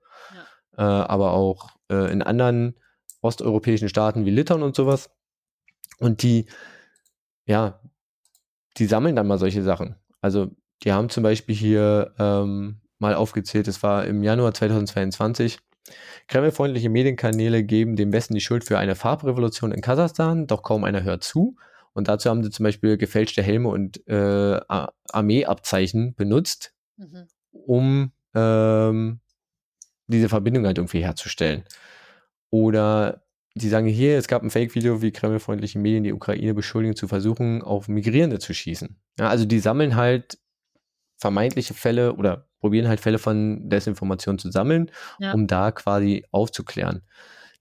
ja. äh, aber auch äh, in anderen osteuropäischen Staaten wie Litauen und sowas. Und die ja, die sammeln dann mal solche Sachen. Also die haben zum Beispiel hier ähm, mal aufgezählt, es war im Januar 2022, Kremlfreundliche Medienkanäle geben dem Westen die Schuld für eine Farbrevolution in Kasachstan, doch kaum einer hört zu. Und dazu haben sie zum Beispiel gefälschte Helme und äh, Armeeabzeichen benutzt, mhm. um ähm, diese Verbindung halt irgendwie herzustellen. Oder die sagen hier, es gab ein Fake-Video, wie kremlfreundliche Medien die Ukraine beschuldigen, zu versuchen, auf Migrierende zu schießen. Ja, also die sammeln halt vermeintliche Fälle oder probieren halt Fälle von Desinformation zu sammeln, ja. um da quasi aufzuklären.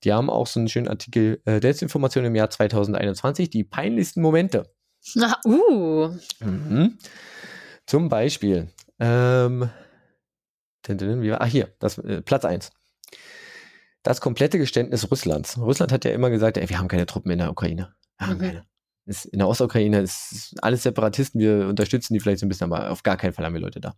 Die haben auch so einen schönen Artikel äh, Desinformation im Jahr 2021, die peinlichsten Momente. Na, uh. Mhm. Zum Beispiel, ähm, wie war, ah, hier, das, äh, Platz 1 das komplette Geständnis Russlands. Russland hat ja immer gesagt, ey, wir haben keine Truppen in der Ukraine. Wir haben mhm. keine. Ist in der Ostukraine ist alles Separatisten, wir unterstützen die vielleicht so ein bisschen, aber auf gar keinen Fall haben wir Leute da.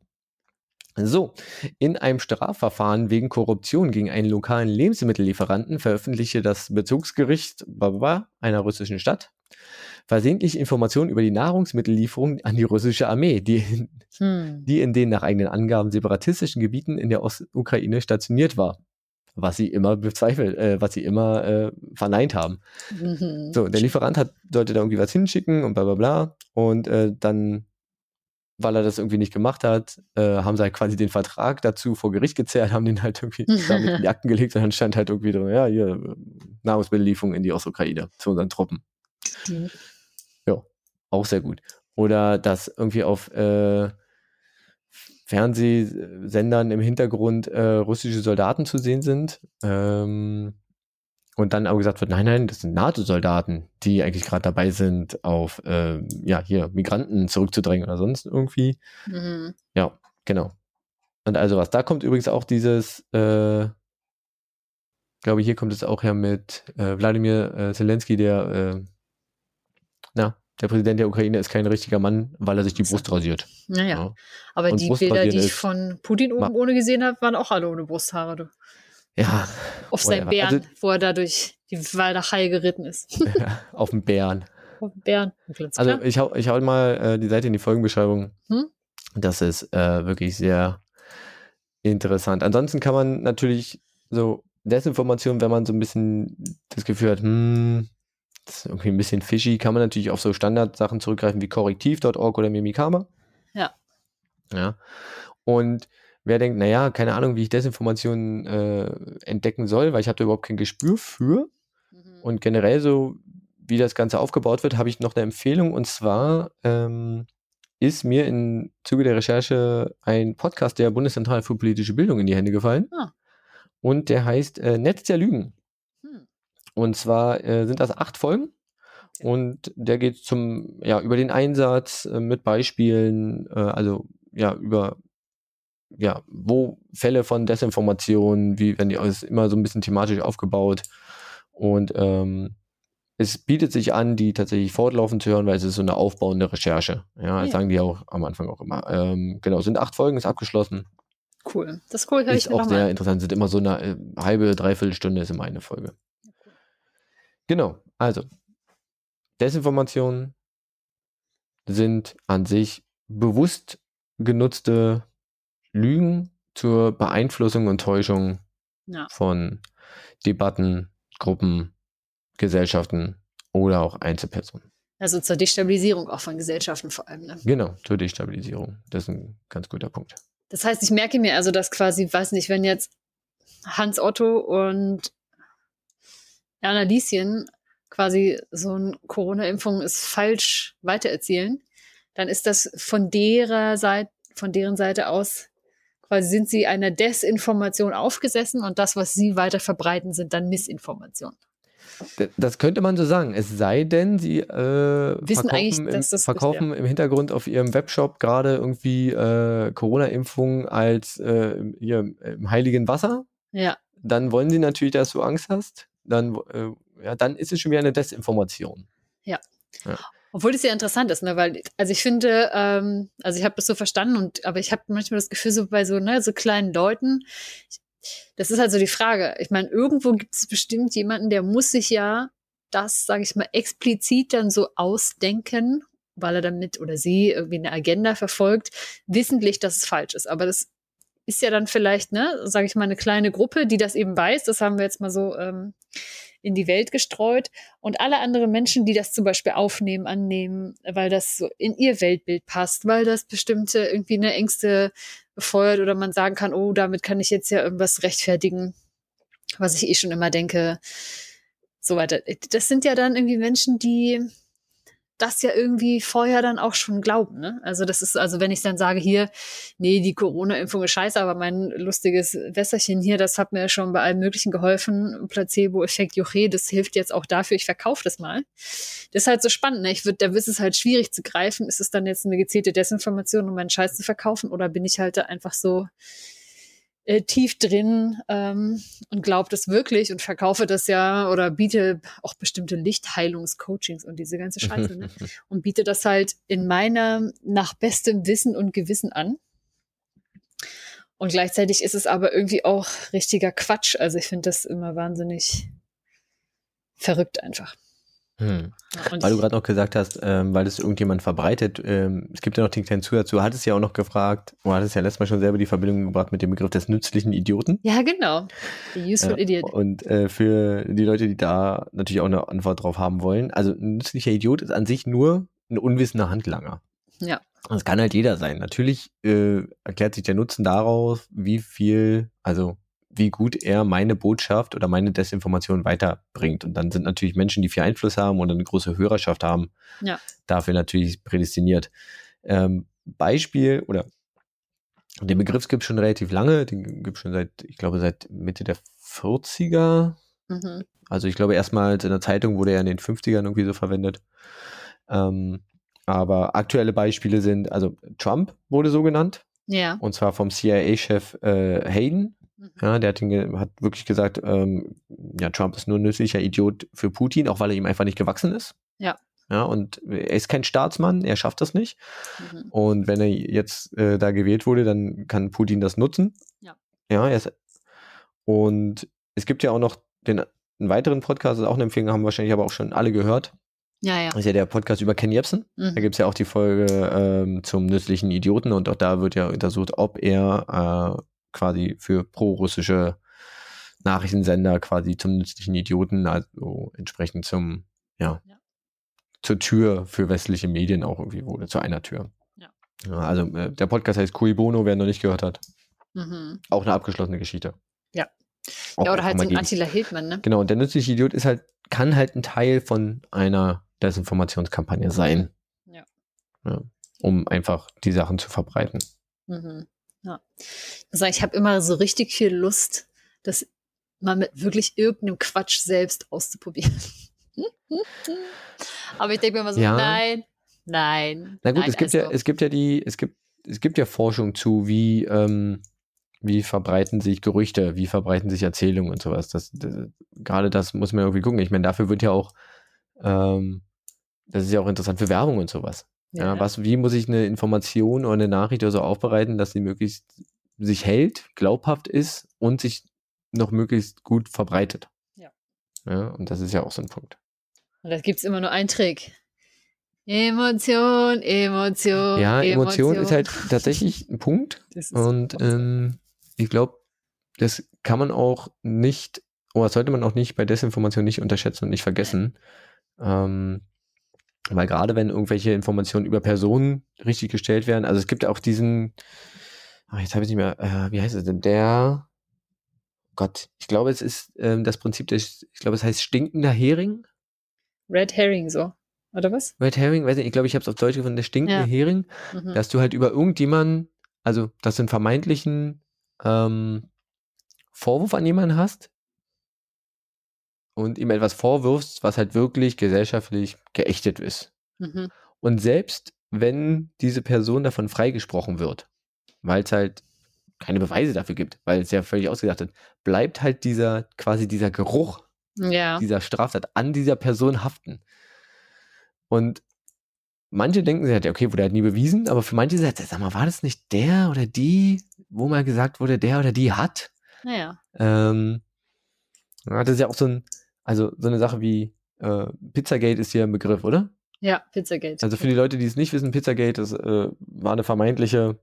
So, in einem Strafverfahren wegen Korruption gegen einen lokalen Lebensmittellieferanten veröffentlichte das Bezugsgericht einer russischen Stadt versehentlich Informationen über die Nahrungsmittellieferung an die russische Armee, die, hm. die in den nach eigenen Angaben separatistischen Gebieten in der Ostukraine stationiert war. Was sie immer bezweifelt, äh, was sie immer äh, verneint haben. Mhm. So, der Lieferant hat, sollte da irgendwie was hinschicken und bla bla bla. Und äh, dann weil er das irgendwie nicht gemacht hat, äh, haben sie halt quasi den Vertrag dazu vor Gericht gezerrt, haben den halt irgendwie damit in die Akten gelegt und dann stand halt irgendwie drin, ja, hier, Nahrungsmittellieferung in die Ostukraine zu unseren Truppen. Mhm. Ja, auch sehr gut. Oder dass irgendwie auf äh, Fernsehsendern im Hintergrund äh, russische Soldaten zu sehen sind. Ähm, und dann auch gesagt wird, nein, nein, das sind NATO-Soldaten, die eigentlich gerade dabei sind, auf äh, ja hier Migranten zurückzudrängen oder sonst irgendwie. Mhm. Ja, genau. Und also was, da kommt übrigens auch dieses, äh, glaube hier kommt es auch her mit äh, Wladimir äh, Zelensky, der äh, na, der Präsident der Ukraine ist kein richtiger Mann, weil er sich die Brust rasiert. Naja. Ja. Aber Und die Bilder, die ich von Putin oben ohne gesehen habe, waren auch alle ohne Brusthaare. Ja. Auf seinem Bären, also, wo er da durch die Walachei geritten ist. ja, auf dem Bären. Auf dem Bären. Also ich hau, ich hau mal äh, die Seite in die Folgenbeschreibung. Hm? Das ist äh, wirklich sehr interessant. Ansonsten kann man natürlich so Desinformation, wenn man so ein bisschen das Gefühl hat, hm, das ist irgendwie ein bisschen fishy, kann man natürlich auf so Standardsachen zurückgreifen wie korrektiv.org oder Mimikama. Ja. Ja. Und wer denkt, naja, keine Ahnung, wie ich Desinformationen äh, entdecken soll, weil ich habe da überhaupt kein Gespür für. Mhm. Und generell so, wie das Ganze aufgebaut wird, habe ich noch eine Empfehlung. Und zwar ähm, ist mir im Zuge der Recherche ein Podcast der Bundeszentrale für politische Bildung in die Hände gefallen. Ah. Und der heißt äh, Netz der Lügen. Und zwar äh, sind das acht Folgen. Und der geht zum, ja, über den Einsatz äh, mit Beispielen, äh, also ja, über ja, wo Fälle von Desinformation, wie wenn die ist immer so ein bisschen thematisch aufgebaut. Und ähm, es bietet sich an, die tatsächlich fortlaufend zu hören, weil es ist so eine aufbauende Recherche. Ja, ja. sagen die auch am Anfang auch immer. Ähm, genau, sind acht Folgen, ist abgeschlossen. Cool. Das ist cool, höre ich Ist auch sehr mal. interessant, sind immer so eine äh, halbe, dreiviertel Stunde ist immer eine Folge. Genau, also Desinformationen sind an sich bewusst genutzte Lügen zur Beeinflussung und Täuschung ja. von Debatten, Gruppen, Gesellschaften oder auch Einzelpersonen. Also zur Destabilisierung auch von Gesellschaften vor allem. Ne? Genau, zur Destabilisierung. Das ist ein ganz guter Punkt. Das heißt, ich merke mir also, dass quasi, weiß nicht, wenn jetzt Hans Otto und Erna Lieschen quasi so eine Corona-Impfung ist falsch weitererzählen, dann ist das von derer Seite, von deren Seite aus quasi sind sie einer Desinformation aufgesessen und das, was sie weiter verbreiten, sind dann Missinformationen. Das könnte man so sagen. Es sei denn, sie äh, verkaufen, im, verkaufen im Hintergrund auf ihrem Webshop gerade irgendwie äh, Corona-Impfung als äh, hier, im heiligen Wasser. Ja. Dann wollen sie natürlich, dass du Angst hast dann, äh, ja, dann ist es schon wieder eine Desinformation. Ja. ja. Obwohl das ja interessant ist, ne? Weil, also ich finde, ähm, also ich habe das so verstanden und aber ich habe manchmal das Gefühl, so bei so, ne, so kleinen Leuten, das ist halt so die Frage. Ich meine, irgendwo gibt es bestimmt jemanden, der muss sich ja das, sage ich mal, explizit dann so ausdenken, weil er damit oder sie irgendwie eine Agenda verfolgt, wissentlich, dass es falsch ist. Aber das ist ja dann vielleicht, ne, sage ich mal, eine kleine Gruppe, die das eben weiß. Das haben wir jetzt mal so ähm, in die Welt gestreut. Und alle anderen Menschen, die das zum Beispiel aufnehmen, annehmen, weil das so in ihr Weltbild passt, weil das bestimmte irgendwie eine Ängste befeuert oder man sagen kann, oh, damit kann ich jetzt ja irgendwas rechtfertigen, was ich eh schon immer denke. So weiter. Das sind ja dann irgendwie Menschen, die das ja irgendwie vorher dann auch schon glauben. Ne? Also das ist, also wenn ich dann sage, hier, nee, die Corona-Impfung ist scheiße, aber mein lustiges Wässerchen hier, das hat mir schon bei allem Möglichen geholfen. Placebo-Effekt, Joche, das hilft jetzt auch dafür, ich verkaufe das mal. Das ist halt so spannend. Ne? Ich würde, da ist es halt schwierig zu greifen. Ist es dann jetzt eine gezielte Desinformation, um meinen Scheiß zu verkaufen, oder bin ich halt einfach so, äh, tief drin ähm, und glaube das wirklich und verkaufe das ja oder biete auch bestimmte Lichtheilungscoachings und diese ganze Scheiße ne? und biete das halt in meiner nach bestem Wissen und Gewissen an. Und gleichzeitig ist es aber irgendwie auch richtiger Quatsch. Also ich finde das immer wahnsinnig verrückt einfach. Hm. Ja, weil du gerade noch gesagt hast, ähm, weil das irgendjemand verbreitet, ähm, es gibt ja noch den kleinen Zusatz, du hattest ja auch noch gefragt, du hattest ja letztes Mal schon selber die Verbindung gebracht mit dem Begriff des nützlichen Idioten. Ja, genau. The useful äh, idiot. Und äh, für die Leute, die da natürlich auch eine Antwort drauf haben wollen, also ein nützlicher Idiot ist an sich nur ein unwissender Handlanger. Ja. Das kann halt jeder sein. Natürlich äh, erklärt sich der Nutzen daraus, wie viel, also wie gut er meine Botschaft oder meine Desinformation weiterbringt. Und dann sind natürlich Menschen, die viel Einfluss haben und eine große Hörerschaft haben, ja. dafür natürlich prädestiniert. Ähm, Beispiel oder den Begriff gibt es schon relativ lange, den gibt es schon seit, ich glaube, seit Mitte der 40er. Mhm. Also ich glaube, erstmals in der Zeitung wurde er in den 50ern irgendwie so verwendet. Ähm, aber aktuelle Beispiele sind, also Trump wurde so genannt. Ja. Und zwar vom CIA-Chef äh, Hayden. Mhm. Ja, der hat, hat wirklich gesagt, ähm, ja, Trump ist nur ein nützlicher Idiot für Putin, auch weil er ihm einfach nicht gewachsen ist. Ja. Ja, und er ist kein Staatsmann, er schafft das nicht. Mhm. Und wenn er jetzt äh, da gewählt wurde, dann kann Putin das nutzen. Ja. Ja, ist, und es gibt ja auch noch den einen weiteren Podcast, ist auch eine Empfehlung, haben wahrscheinlich aber auch schon alle gehört. Ja, ja. Das ist ja der Podcast über Ken Jebsen. Mhm. Da gibt es ja auch die Folge ähm, zum nützlichen Idioten und auch da wird ja untersucht, ob er äh, quasi für pro-russische Nachrichtensender quasi zum nützlichen Idioten, also entsprechend zum, ja, ja, zur Tür für westliche Medien auch irgendwie wurde, zu einer Tür. Ja. ja also äh, der Podcast heißt Cui Bono, wer noch nicht gehört hat. Mhm. Auch eine abgeschlossene Geschichte. Ja. Auch ja, oder halt so ein Attila Hildmann, ne? Genau, und der nützliche Idiot ist halt, kann halt ein Teil von einer Desinformationskampagne sein. Ja. ja um einfach die Sachen zu verbreiten. Mhm. Ja. Also ich habe immer so richtig viel Lust, das mal mit wirklich irgendeinem Quatsch selbst auszuprobieren. Aber ich denke mir immer so, ja. nein, nein. Na gut, nein, es gibt also. ja, es gibt ja die, es gibt, es gibt ja Forschung zu, wie, ähm, wie verbreiten sich Gerüchte, wie verbreiten sich Erzählungen und sowas. Das, das, gerade das muss man irgendwie gucken. Ich meine, dafür wird ja auch, ähm, das ist ja auch interessant für Werbung und sowas. Ja. ja. was, wie muss ich eine Information oder eine Nachricht oder so aufbereiten, dass sie möglichst sich hält, glaubhaft ist und sich noch möglichst gut verbreitet. Ja. Ja, und das ist ja auch so ein Punkt. Und da gibt es immer nur einen Trick. Emotion, Emotion. Ja, Emotion, Emotion ist halt tatsächlich ein Punkt. Und ähm, ich glaube, das kann man auch nicht, oder sollte man auch nicht bei Desinformation nicht unterschätzen und nicht vergessen. Ähm, weil gerade wenn irgendwelche Informationen über Personen richtig gestellt werden, also es gibt ja auch diesen, ach, jetzt habe ich nicht mehr, äh, wie heißt es denn, der, Gott, ich glaube, es ist ähm, das Prinzip des, ich glaube, es heißt stinkender Hering. Red Herring so, oder was? Red Herring, weiß nicht, ich glaube, ich habe es auf Deutsch gefunden, der stinkende ja. Hering, mhm. dass du halt über irgendjemanden, also dass du einen vermeintlichen ähm, Vorwurf an jemanden hast, und ihm etwas vorwirfst, was halt wirklich gesellschaftlich geächtet ist. Mhm. Und selbst wenn diese Person davon freigesprochen wird, weil es halt keine Beweise dafür gibt, weil es ja völlig ausgedacht hat, bleibt halt dieser quasi dieser Geruch ja. dieser Straftat an dieser Person haften. Und manche denken sich halt, okay, wurde halt nie bewiesen, aber für manche sagt, sag mal, war das nicht der oder die, wo mal gesagt wurde, der oder die hat? Naja. Ähm, das ist ja auch so ein, also so eine Sache wie äh, Pizzagate ist hier ein Begriff, oder? Ja, Pizzagate. Also für die Leute, die es nicht wissen, Pizzagate das, äh, war eine vermeintliche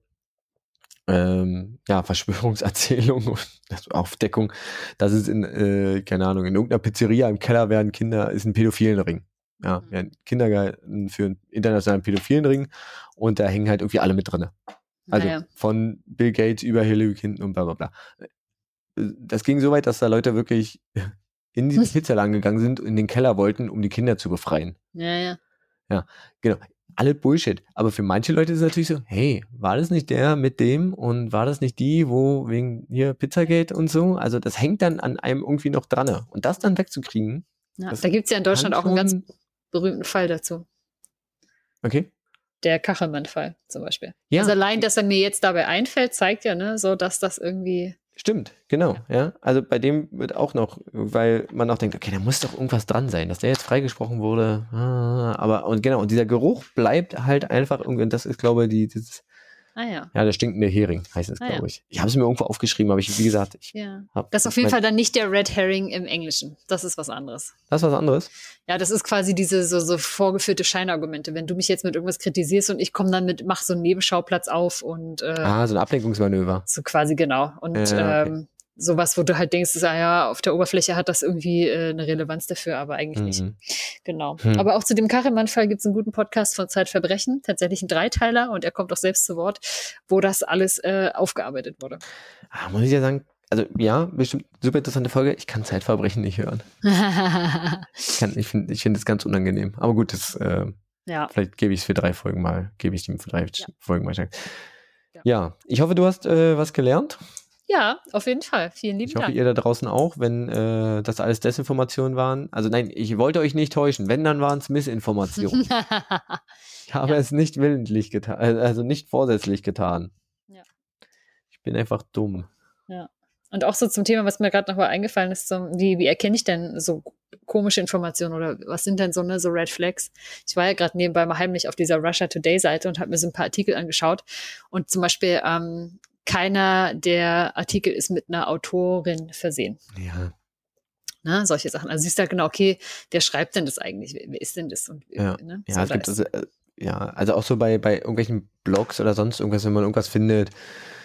ähm, ja, Verschwörungserzählung und Aufdeckung, dass es in, äh, keine Ahnung, in irgendeiner Pizzeria im Keller werden Kinder, ist ein pädophilen Ring. Ja, mhm. ja Kindergarten für einen internationalen pädophilen Ring und da hängen halt irgendwie alle mit drin. Also naja. von Bill Gates über Hillary Clinton und bla bla bla. Äh, das ging so weit, dass da Leute wirklich in die Pizzaladen gegangen sind und in den Keller wollten, um die Kinder zu befreien. Ja, ja. Ja, genau. Alle Bullshit. Aber für manche Leute ist es natürlich so, hey, war das nicht der mit dem und war das nicht die, wo wegen hier Pizzagate und so? Also das hängt dann an einem irgendwie noch dran. Und das dann wegzukriegen. Ja, da gibt es ja in Deutschland auch einen ganz berühmten Fall dazu. Okay. Der Kachelmann-Fall zum Beispiel. Ja. Also allein, dass er mir jetzt dabei einfällt, zeigt ja, ne, so dass das irgendwie Stimmt, genau, ja. ja. Also bei dem wird auch noch, weil man auch denkt, okay, da muss doch irgendwas dran sein, dass der jetzt freigesprochen wurde. Ah, aber und genau, und dieser Geruch bleibt halt einfach irgendwie, und das ist, glaube ich, die, dieses, Ah ja. Ja, der stinkende Hering heißt es, ah, glaube ich. Ich habe es mir irgendwo aufgeschrieben, aber ich, wie gesagt, ich ja. Das ist auf jeden Fall dann nicht der Red Herring im Englischen. Das ist was anderes. Das ist was anderes? Ja, das ist quasi diese so, so vorgeführte Scheinargumente. Wenn du mich jetzt mit irgendwas kritisierst und ich komme dann mit, mach so einen Nebenschauplatz auf und äh, Ah, so ein Ablenkungsmanöver. So quasi genau. Und äh, okay. ähm, sowas, wo du halt denkst, ah ja, auf der Oberfläche hat das irgendwie äh, eine Relevanz dafür, aber eigentlich mhm. nicht. Genau. Mhm. Aber auch zu dem Kachemann-Fall gibt es einen guten Podcast von Zeitverbrechen, tatsächlich ein Dreiteiler und er kommt auch selbst zu Wort, wo das alles äh, aufgearbeitet wurde. Ah, muss ich ja sagen, also ja, bestimmt super interessante Folge. Ich kann Zeitverbrechen nicht hören. ich ich finde ich finde das ganz unangenehm. Aber gut, das äh, ja. vielleicht gebe ich es für drei Folgen mal, gebe ich dem für drei ja. Folgen mal. Ja. ja, ich hoffe, du hast äh, was gelernt. Ja, auf jeden Fall. Vielen lieben Dank. Ich hoffe, ihr da draußen auch, wenn äh, das alles Desinformationen waren. Also nein, ich wollte euch nicht täuschen. Wenn, dann waren es Missinformationen. ich habe ja. es nicht willentlich getan, äh, also nicht vorsätzlich getan. Ja. Ich bin einfach dumm. Ja. Und auch so zum Thema, was mir gerade noch mal eingefallen ist, so, wie, wie erkenne ich denn so komische Informationen oder was sind denn so, ne, so Red Flags? Ich war ja gerade nebenbei mal heimlich auf dieser Russia Today Seite und habe mir so ein paar Artikel angeschaut. Und zum Beispiel ähm, keiner der Artikel ist mit einer Autorin versehen. Ja. Na, solche Sachen. Also siehst du halt genau, okay, wer schreibt denn das eigentlich? Wer, ist denn das? Und, ja, ne? ja, so, es gibt also, äh, ja, also auch so bei, bei irgendwelchen Blogs oder sonst irgendwas, wenn man irgendwas findet.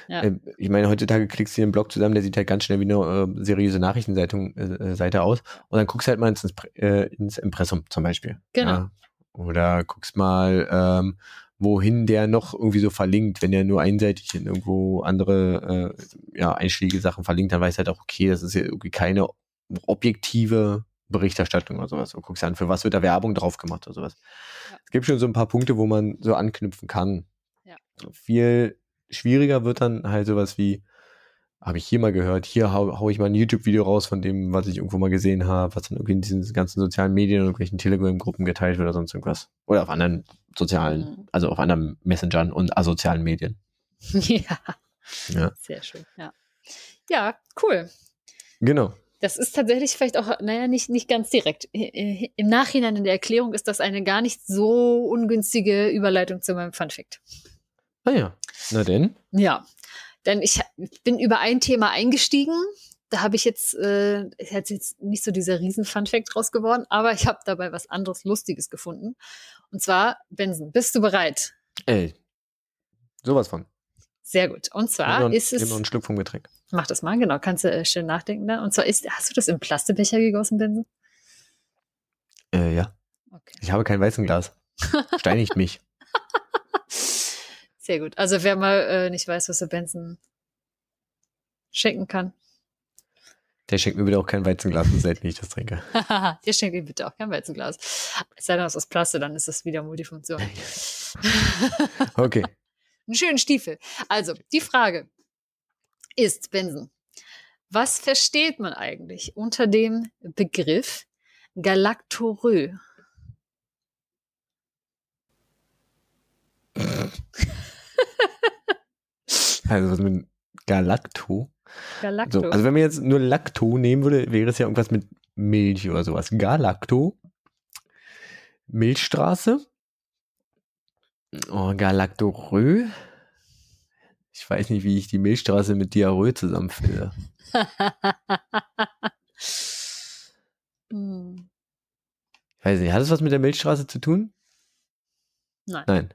Ja. Äh, ich meine, heutzutage klickst du einen Blog zusammen, der sieht halt ganz schnell wie eine äh, seriöse Nachrichtenseitung äh, Seite aus. Und dann guckst du halt mal ins, äh, ins Impressum zum Beispiel. Genau. Ja. Oder guckst mal, ähm, wohin der noch irgendwie so verlinkt. Wenn der nur einseitig in irgendwo andere äh, ja, einschlägige Sachen verlinkt, dann weiß halt auch, okay, das ist ja irgendwie keine objektive Berichterstattung oder sowas. Du guckst an, für was wird da Werbung drauf gemacht oder sowas. Ja. Es gibt schon so ein paar Punkte, wo man so anknüpfen kann. Ja. Viel schwieriger wird dann halt sowas wie, habe ich hier mal gehört, hier hau, hau ich mal ein YouTube-Video raus von dem, was ich irgendwo mal gesehen habe, was dann irgendwie in diesen ganzen sozialen Medien und irgendwelchen Telegram-Gruppen geteilt wird oder sonst irgendwas. Oder auf anderen sozialen, mhm. also auf anderen Messengern und asozialen Medien. Ja. ja. Sehr schön, ja. Ja, cool. Genau. Das ist tatsächlich vielleicht auch, naja, nicht, nicht ganz direkt. Im Nachhinein in der Erklärung ist das eine gar nicht so ungünstige Überleitung zu meinem Funfact. Ah ja, na denn? Ja, denn ich bin über ein Thema eingestiegen. Da habe ich jetzt, äh, jetzt nicht so dieser riesen Fun-Fact draus geworden, aber ich habe dabei was anderes Lustiges gefunden. Und zwar, Benson, bist du bereit? Ey, sowas von. Sehr gut. Und zwar noch, ist es. Ich noch einen Schluck vom Getränk. Mach das mal, genau. Kannst du äh, schön nachdenken da. Und zwar ist, hast du das im Plastikbecher gegossen, Benson? Äh, ja. Okay. Ich habe kein Weißenglas. Steinigt mich. Sehr gut. Also wer mal äh, nicht weiß, was der Benson schenken kann. Der schenkt mir bitte auch kein Weizenglas, selten ich das trinke. Ihr schenkt ihm bitte auch kein Weizenglas. Es sei denn, es ist aus Plastik, dann ist das wieder Multifunktion. okay. Einen schönen Stiefel. Also, die Frage ist, Benson, was versteht man eigentlich unter dem Begriff Galaktorö? Also was mit Galacto? Galacto. So, also wenn man jetzt nur Lacto nehmen würde, wäre es ja irgendwas mit Milch oder sowas. Galacto. Milchstraße. Oh, Galactorö. Ich weiß nicht, wie ich die Milchstraße mit Diarrhoe zusammenfinde. hm. Weiß nicht, hat es was mit der Milchstraße zu tun? Nein. Nein.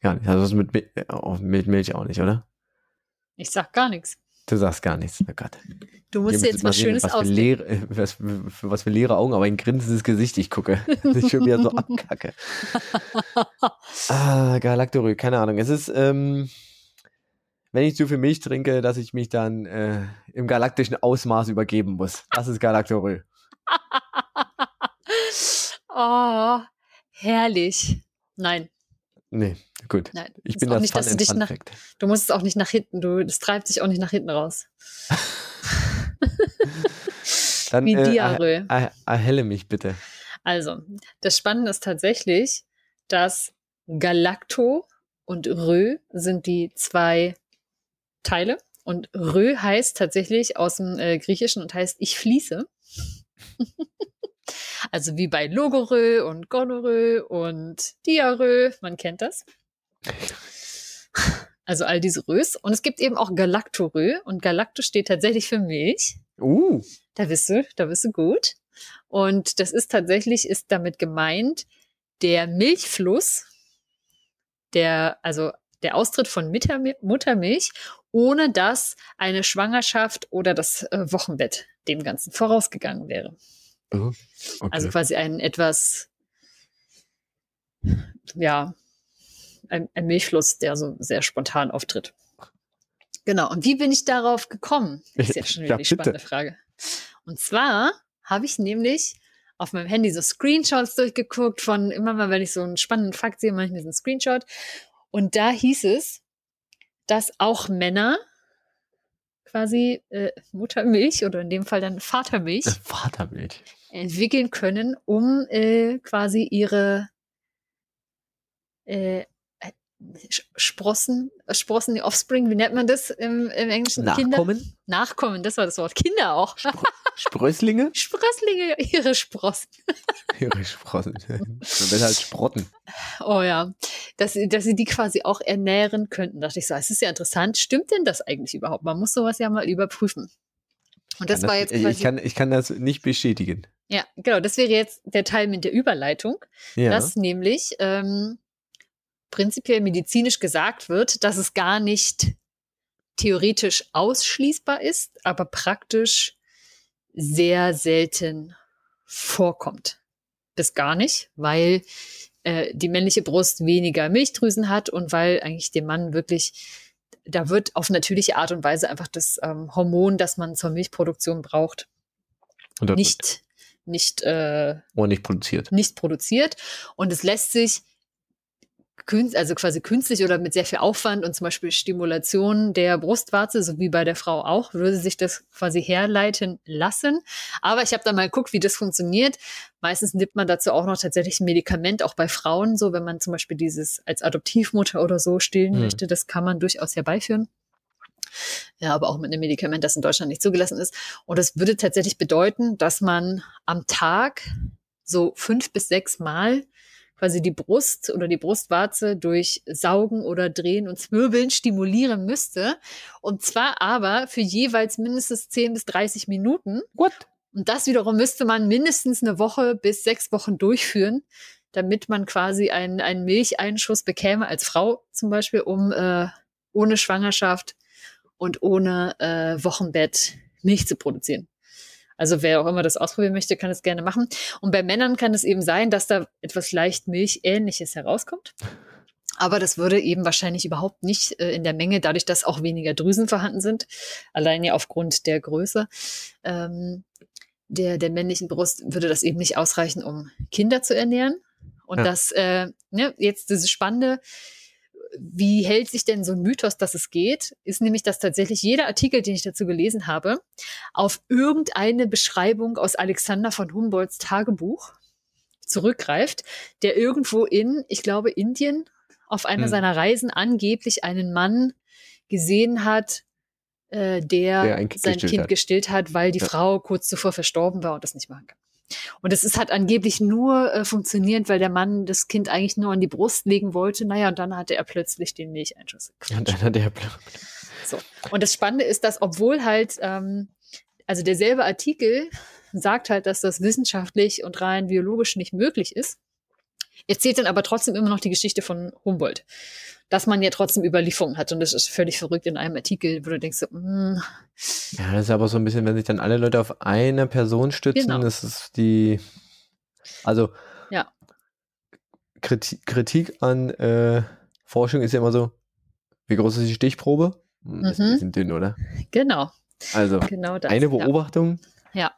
Gar nicht. Also mit, mit Milch auch nicht, oder? Ich sag gar nichts. Du sagst gar nichts. Oh Gott. Du musst jetzt was Schönes was leere, äh, was, für was für leere Augen, aber ein grinsendes Gesicht ich gucke. ich schon wieder so abkacke. ah, Galactorö, keine Ahnung. Es ist, ähm, wenn ich zu viel Milch trinke, dass ich mich dann äh, im galaktischen Ausmaß übergeben muss. Das ist Galactorö. oh, herrlich. Nein, Nee, gut. Nein, ich bin das nicht, Fun dass du dich nach, Du musst es auch nicht nach hinten, du, das treibt dich auch nicht nach hinten raus. Dann, Wie äh, Diarrhoe. Äh, erhelle mich bitte. Also, das Spannende ist tatsächlich, dass Galacto und Rö sind die zwei Teile. Und Rö heißt tatsächlich aus dem äh, Griechischen und heißt ich fließe. Also wie bei Logorö und Gonorö und Diarö, man kennt das. Also all diese Rös. Und es gibt eben auch Galactorö. Und Galacto steht tatsächlich für Milch. Uh. Da bist du, da bist du gut. Und das ist tatsächlich, ist damit gemeint, der Milchfluss, der, also der Austritt von Muttermilch, ohne dass eine Schwangerschaft oder das äh, Wochenbett dem Ganzen vorausgegangen wäre. Oh, okay. Also quasi ein etwas, ja, ein, ein Milchfluss, der so sehr spontan auftritt. Genau. Und wie bin ich darauf gekommen? Ist ja schon wieder ja, die spannende Frage. Und zwar habe ich nämlich auf meinem Handy so Screenshots durchgeguckt von immer mal, wenn ich so einen spannenden Fakt sehe, mache ich mir so einen Screenshot. Und da hieß es, dass auch Männer quasi äh, Muttermilch oder in dem Fall dann Vatermilch, Vatermilch. Entwickeln können, um äh, quasi ihre äh, Sprossen, Sprossen, die Offspring, wie nennt man das im, im Englischen? Nachkommen? Kinder? Nachkommen, das war das Wort. Kinder auch. Spr Sprösslinge? Sprösslinge, ihre Sprossen. ihre Sprossen. Besser als Sprotten. Oh ja. Dass, dass sie die quasi auch ernähren könnten, dachte ich so. Es ist ja interessant. Stimmt denn das eigentlich überhaupt? Man muss sowas ja mal überprüfen. Und das, das war jetzt quasi, ich, kann, ich kann das nicht bestätigen. Ja, genau. Das wäre jetzt der Teil mit der Überleitung. Ja. Dass nämlich ähm, prinzipiell medizinisch gesagt wird, dass es gar nicht theoretisch ausschließbar ist, aber praktisch sehr selten vorkommt. Bis gar nicht, weil äh, die männliche Brust weniger Milchdrüsen hat und weil eigentlich dem Mann wirklich, da wird auf natürliche Art und Weise einfach das ähm, Hormon, das man zur Milchproduktion braucht, nicht, nicht, äh, oder nicht produziert. Nicht produziert. Und es lässt sich also quasi künstlich oder mit sehr viel Aufwand und zum Beispiel Stimulation der Brustwarze, so wie bei der Frau auch, würde sich das quasi herleiten lassen. Aber ich habe da mal geguckt, wie das funktioniert. Meistens nimmt man dazu auch noch tatsächlich ein Medikament, auch bei Frauen, so wenn man zum Beispiel dieses als Adoptivmutter oder so stillen mhm. möchte, das kann man durchaus herbeiführen. Ja, aber auch mit einem Medikament, das in Deutschland nicht zugelassen ist. Und das würde tatsächlich bedeuten, dass man am Tag so fünf bis sechs Mal quasi die Brust oder die Brustwarze durch Saugen oder Drehen und Zwirbeln stimulieren müsste. Und zwar aber für jeweils mindestens 10 bis 30 Minuten. What? Und das wiederum müsste man mindestens eine Woche bis sechs Wochen durchführen, damit man quasi einen, einen Milcheinschuss bekäme, als Frau zum Beispiel, um äh, ohne Schwangerschaft und ohne äh, Wochenbett Milch zu produzieren. Also wer auch immer das ausprobieren möchte, kann es gerne machen. Und bei Männern kann es eben sein, dass da etwas leicht Milchähnliches herauskommt. Aber das würde eben wahrscheinlich überhaupt nicht äh, in der Menge, dadurch, dass auch weniger Drüsen vorhanden sind, allein ja aufgrund der Größe ähm, der, der männlichen Brust, würde das eben nicht ausreichen, um Kinder zu ernähren. Und ja. das, äh, ne, jetzt diese Spannende, wie hält sich denn so ein Mythos, dass es geht, ist nämlich, dass tatsächlich jeder Artikel, den ich dazu gelesen habe, auf irgendeine Beschreibung aus Alexander von Humboldts Tagebuch zurückgreift, der irgendwo in, ich glaube, Indien auf einer hm. seiner Reisen angeblich einen Mann gesehen hat, äh, der, der sein Kind hat. gestillt hat, weil die ja. Frau kurz zuvor verstorben war und das nicht machen kann. Und es ist, hat angeblich nur äh, funktioniert, weil der Mann das Kind eigentlich nur an die Brust legen wollte. Naja, und dann hatte er plötzlich den Milcheinschuss. Und dann hat er so. Und das Spannende ist, dass obwohl halt, ähm, also derselbe Artikel sagt halt, dass das wissenschaftlich und rein biologisch nicht möglich ist, erzählt dann aber trotzdem immer noch die Geschichte von Humboldt dass man ja trotzdem Überlieferungen hat. Und das ist völlig verrückt in einem Artikel, wo du denkst, so, mm. ja, das ist aber so ein bisschen, wenn sich dann alle Leute auf eine Person stützen, genau. das ist die, also ja. Kritik, Kritik an äh, Forschung ist ja immer so, wie groß ist die Stichprobe? Hm, das ist ein mhm. bisschen dünn, oder? Genau. Also genau das, eine Beobachtung. Ja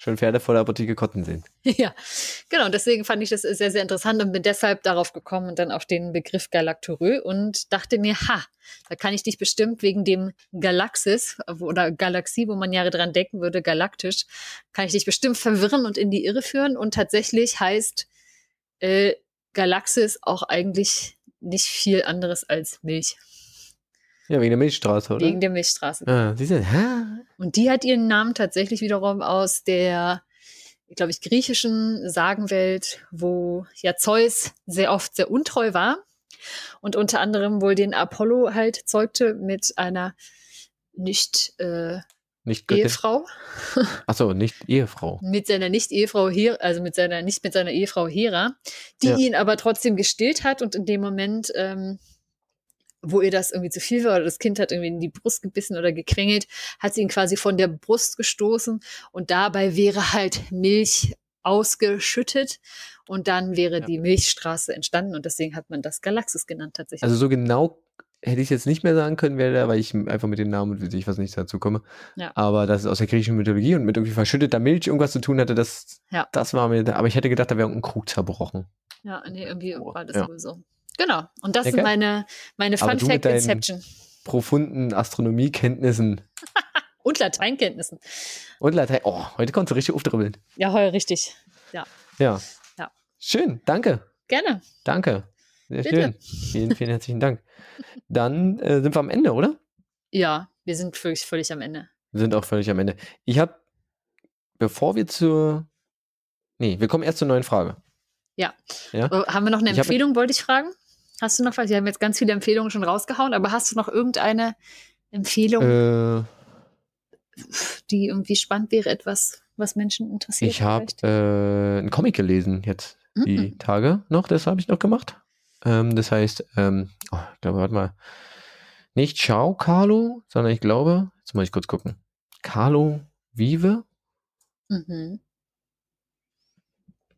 schon Pferde vor der Apotheke kotten sehen. Ja, genau. Deswegen fand ich das sehr, sehr interessant und bin deshalb darauf gekommen und dann auf den Begriff Galactorö und dachte mir, ha, da kann ich dich bestimmt wegen dem Galaxis oder Galaxie, wo man ja dran denken würde, galaktisch, kann ich dich bestimmt verwirren und in die Irre führen. Und tatsächlich heißt äh, Galaxis auch eigentlich nicht viel anderes als Milch. Ja, wegen der Milchstraße, oder? Wegen der Milchstraße. Ah, siehste, hä? Und die hat ihren Namen tatsächlich wiederum aus der, glaube ich, griechischen Sagenwelt, wo ja Zeus sehr oft sehr untreu war Und unter anderem wohl den Apollo halt zeugte mit einer nicht, äh, nicht Ehefrau. Achso, nicht Ehefrau. mit seiner Nicht-Ehefrau Hera, also mit seiner, nicht mit seiner Ehefrau Hera, die ja. ihn aber trotzdem gestillt hat und in dem Moment, ähm, wo ihr das irgendwie zu viel war oder das Kind hat irgendwie in die Brust gebissen oder gequengelt, hat sie ihn quasi von der Brust gestoßen und dabei wäre halt Milch ausgeschüttet und dann wäre ja. die Milchstraße entstanden und deswegen hat man das Galaxis genannt tatsächlich. Also so genau hätte ich es jetzt nicht mehr sagen können, wer da, weil ich einfach mit den Namen und ich was nicht dazu komme. Ja. Aber dass es aus der griechischen Mythologie und mit irgendwie verschütteter Milch irgendwas zu tun hatte, das, ja. das war mir, aber ich hätte gedacht, da wäre ein Krug zerbrochen. Ja, nee, irgendwie oh, war das ja. sowieso. Genau. Und das okay. sind meine, meine Fun Fact Inception. Profunden Astronomiekenntnissen. und Lateinkenntnissen. Und Latein. Oh, heute kommst du richtig aufdribbeln. Ja, heute richtig. Ja. Ja. ja. Schön, danke. Gerne. Danke. Sehr Bitte. schön. Vielen, vielen herzlichen Dank. Dann äh, sind wir am Ende, oder? Ja, wir sind wirklich völlig am Ende. Wir sind auch völlig am Ende. Ich habe, bevor wir zur. Nee, wir kommen erst zur neuen Frage. Ja. ja? Äh, haben wir noch eine Empfehlung, hab, wollte ich fragen? Hast du noch was? Wir haben jetzt ganz viele Empfehlungen schon rausgehauen, aber hast du noch irgendeine Empfehlung, äh, die irgendwie spannend wäre, etwas, was Menschen interessiert? Ich habe äh, einen Comic gelesen jetzt mhm. die Tage noch, das habe ich noch gemacht. Ähm, das heißt, ähm, oh, ich glaube, warte mal, nicht Ciao Carlo, sondern ich glaube, jetzt muss ich kurz gucken, Carlo Vive. Mhm.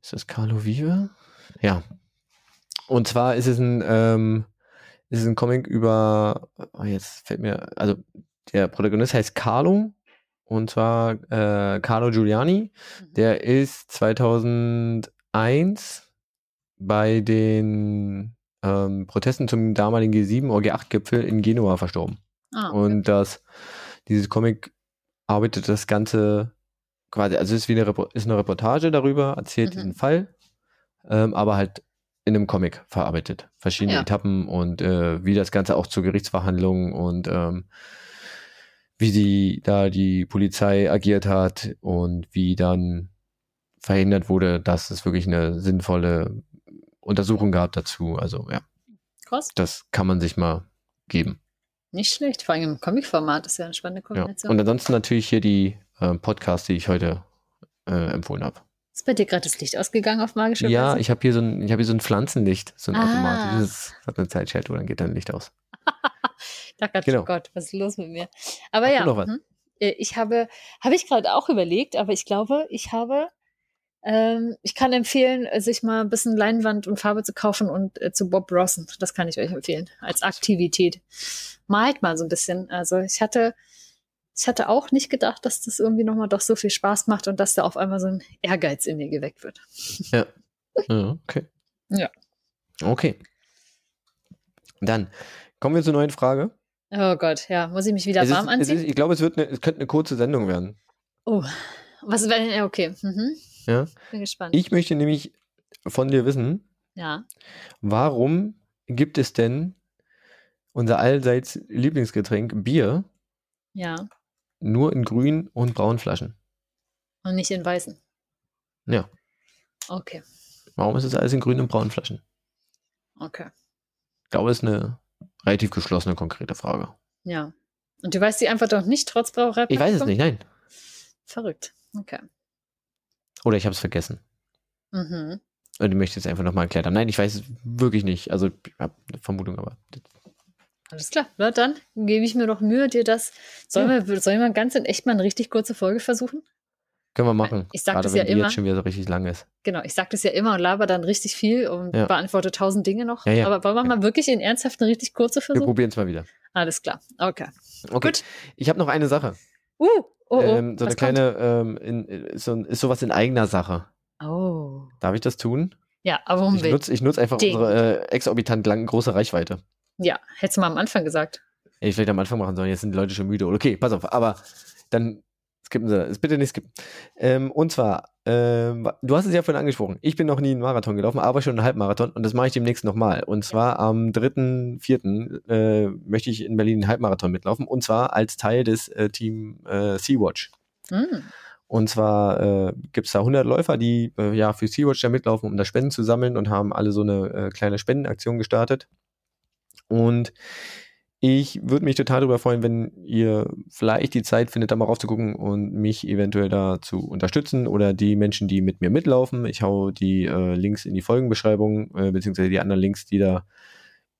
Ist das Carlo Vive? Ja. Und zwar ist es ein, ähm, ist es ein Comic über, oh, jetzt fällt mir, also der Protagonist heißt Carlo und zwar äh, Carlo Giuliani. Mhm. Der ist 2001 bei den ähm, Protesten zum damaligen G7 oder G8-Gipfel in Genua verstorben. Ah, okay. Und das, dieses Comic arbeitet das Ganze quasi, also es ist wie eine, ist eine Reportage darüber, erzählt mhm. diesen Fall, ähm, aber halt in einem Comic verarbeitet. Verschiedene ja. Etappen und äh, wie das Ganze auch zur Gerichtsverhandlung und ähm, wie die da die Polizei agiert hat und wie dann verhindert wurde, dass es wirklich eine sinnvolle Untersuchung gab dazu. Also ja. Krass. Das kann man sich mal geben. Nicht schlecht, vor allem im Comic-Format ist ja eine spannende Kombination. Ja. Und ansonsten natürlich hier die äh, Podcasts, die ich heute äh, empfohlen habe. Ist bei dir gerade das Licht ausgegangen auf magische Ja, Weise? ich habe hier so ein, ich habe hier so ein Pflanzenlicht, so ein ah. automatisches, hat eine Zeitschaltung, dann geht dann Licht aus. ich dachte genau. oh Gott, was ist los mit mir? Aber Hast ja, hm, äh, ich habe, habe ich gerade auch überlegt, aber ich glaube, ich habe ähm, ich kann empfehlen, sich mal ein bisschen Leinwand und Farbe zu kaufen und äh, zu Bob Rossen. Das kann ich euch empfehlen als Aktivität. Malt mal so ein bisschen. Also ich hatte, ich hatte auch nicht gedacht, dass das irgendwie nochmal doch so viel Spaß macht und dass da auf einmal so ein Ehrgeiz in mir geweckt wird. Ja. ja okay. Ja. Okay. Dann kommen wir zur neuen Frage. Oh Gott, ja. Muss ich mich wieder es warm ist, anziehen? Ist, ich glaube, es, wird eine, es könnte eine kurze Sendung werden. Oh. Was wäre, okay. Mhm. Ja. Bin gespannt. Ich möchte nämlich von dir wissen, ja. warum gibt es denn unser allseits Lieblingsgetränk Bier ja. Nur in grün und braunen Flaschen? Und nicht in weißen? Ja. Okay. Warum ist es alles in grünen und braunen Flaschen? Okay. Ich glaube, es ist eine relativ geschlossene, konkrete Frage. Ja. Und du weißt die Antwort doch nicht, trotz Brauerei? Ich weiß es nicht, nein. Verrückt. Okay. Oder ich habe es vergessen. Mhm. Und ich möchte es einfach nochmal erklärt haben. Nein, ich weiß es wirklich nicht. Also, ich habe eine Vermutung, aber. Alles klar. Na, dann gebe ich mir doch Mühe, dir das. Sollen, ja. wir, sollen wir ganz in echt mal eine richtig kurze Folge versuchen? Können wir machen. Ich sage das ja immer. jetzt schon wieder so richtig lang ist. Genau, ich sage das ja immer und laber dann richtig viel und ja. beantworte tausend Dinge noch. Ja, ja. Aber wollen wir mal wirklich in ernsthaft eine richtig kurze versuchen? Wir probieren es mal wieder. Alles klar. Okay. okay. Gut. Ich habe noch eine Sache. Uh, oh, oh. Ähm, so eine kleine, ähm, in, ist, so, ist sowas in eigener Sache. Oh. Darf ich das tun? Ja, aber warum Ich nutze nutz einfach Ding. unsere äh, exorbitant lang, große Reichweite. Ja, hättest du mal am Anfang gesagt. Hätte ich vielleicht am Anfang machen sollen, jetzt sind die Leute schon müde. Okay, pass auf, aber dann skippen Sie das. Bitte nicht skippen. Ähm, und zwar, ähm, du hast es ja vorhin angesprochen. Ich bin noch nie einen Marathon gelaufen, aber schon einen Halbmarathon und das mache ich demnächst nochmal. Und zwar am 3.4. Äh, möchte ich in Berlin einen Halbmarathon mitlaufen und zwar als Teil des äh, Team äh, Sea-Watch. Mhm. Und zwar äh, gibt es da 100 Läufer, die äh, ja für Sea-Watch da mitlaufen, um da Spenden zu sammeln und haben alle so eine äh, kleine Spendenaktion gestartet. Und ich würde mich total darüber freuen, wenn ihr vielleicht die Zeit findet, da mal raufzugucken und mich eventuell da zu unterstützen oder die Menschen, die mit mir mitlaufen. Ich hau die äh, Links in die Folgenbeschreibung, äh, beziehungsweise die anderen Links, die da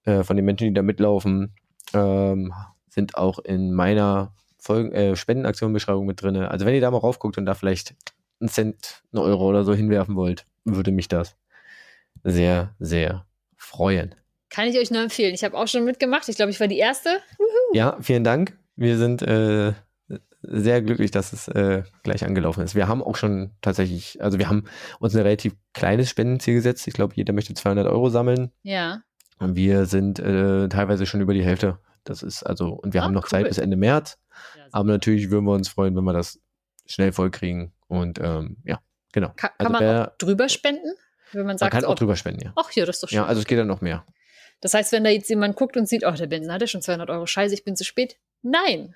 äh, von den Menschen, die da mitlaufen, ähm, sind auch in meiner Folgen, äh, Spendenaktion-Beschreibung mit drin. Also wenn ihr da mal raufguckt und da vielleicht einen Cent, einen Euro oder so hinwerfen wollt, würde mich das sehr, sehr freuen. Kann ich euch nur empfehlen. Ich habe auch schon mitgemacht. Ich glaube, ich war die Erste. Wuhu. Ja, vielen Dank. Wir sind äh, sehr glücklich, dass es äh, gleich angelaufen ist. Wir haben auch schon tatsächlich, also wir haben uns ein relativ kleines Spendenziel gesetzt. Ich glaube, jeder möchte 200 Euro sammeln. Ja. Und wir sind äh, teilweise schon über die Hälfte. Das ist also, und wir ah, haben noch cool. Zeit bis Ende März. Ja, aber natürlich würden wir uns freuen, wenn wir das schnell vollkriegen. Und ähm, ja, genau. Ka kann also man wer, auch drüber spenden? Wenn man sagt, man kann auch drüber spenden, ja. Ach ja, das ist doch schön. Ja, also es geht dann noch mehr. Das heißt, wenn da jetzt jemand guckt und sieht, oh, der Benson hatte schon 200 Euro, scheiße, ich bin zu spät. Nein.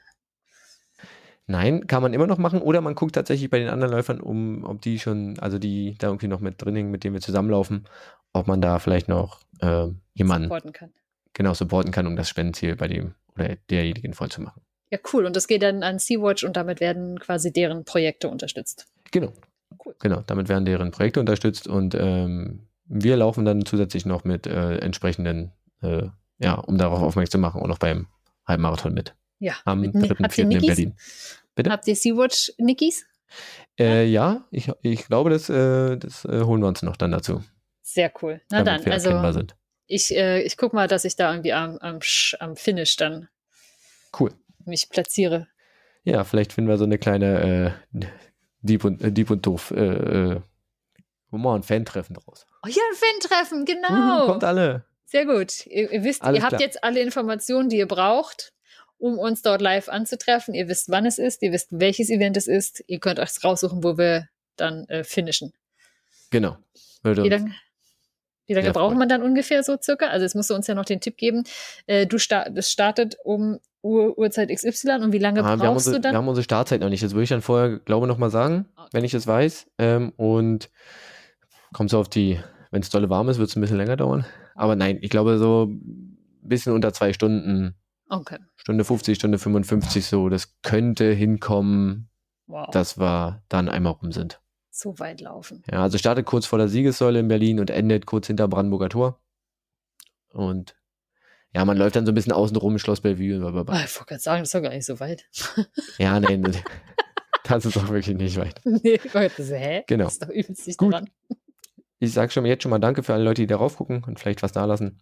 Nein, kann man immer noch machen. Oder man guckt tatsächlich bei den anderen Läufern um, ob die schon, also die da irgendwie noch mit drin hängen, mit denen wir zusammenlaufen, ob man da vielleicht noch äh, jemanden supporten kann. Genau, supporten kann, um das Spendenziel bei dem oder derjenigen voll zu machen. Ja, cool. Und das geht dann an Sea-Watch und damit werden quasi deren Projekte unterstützt. Genau. Cool. Genau, damit werden deren Projekte unterstützt und ähm, wir laufen dann zusätzlich noch mit äh, entsprechenden, äh, ja, um darauf aufmerksam zu machen, auch noch beim Halbmarathon mit. Ja. Am 3.4. in Berlin. Bitte? Habt ihr Sea-Watch Nickies? Äh, ja, ich, ich glaube, das, äh, das äh, holen wir uns noch dann dazu. Sehr cool. Na dann, also ich, äh, ich guck mal, dass ich da irgendwie am, am, am Finish dann cool. mich platziere. Ja, vielleicht finden wir so eine kleine Dieb und, Dieb und Doof wo machen ein Fan-Treffen draus. Oh ja, ein Fan-Treffen, genau. Mhm, kommt alle. Sehr gut. Ihr, ihr wisst, Alles ihr habt klar. jetzt alle Informationen, die ihr braucht, um uns dort live anzutreffen. Ihr wisst, wann es ist, ihr wisst, welches Event es ist. Ihr könnt euch raussuchen, wo wir dann äh, finishen. Genau. Würde wie lange, wie lange braucht man dann ungefähr so circa? Also jetzt musst du uns ja noch den Tipp geben. Äh, du start, das startet um Uhr, Uhrzeit XY und wie lange ah, brauchst unsere, du dann? Wir haben unsere Startzeit noch nicht. Das würde ich dann vorher, glaube ich, nochmal sagen, okay. wenn ich es weiß. Ähm, und kommt so auf die, wenn es dolle warm ist, wird es ein bisschen länger dauern. Aber nein, ich glaube so ein bisschen unter zwei Stunden. Okay. Stunde 50, Stunde 55 so. Das könnte hinkommen, wow. dass wir dann einmal rum sind. So weit laufen. Ja, also startet kurz vor der Siegessäule in Berlin und endet kurz hinter Brandenburger Tor. Und ja, man läuft dann so ein bisschen außen rum, Schloss Bellevue. Oh, ich wollte gerade sagen, das ist doch gar nicht so weit. ja, nein, das ist doch wirklich nicht weit. Nee, Leute, hä? Genau. Das ist doch übelst nicht Gut. dran ich sage schon jetzt schon mal Danke für alle Leute, die darauf gucken und vielleicht was da lassen.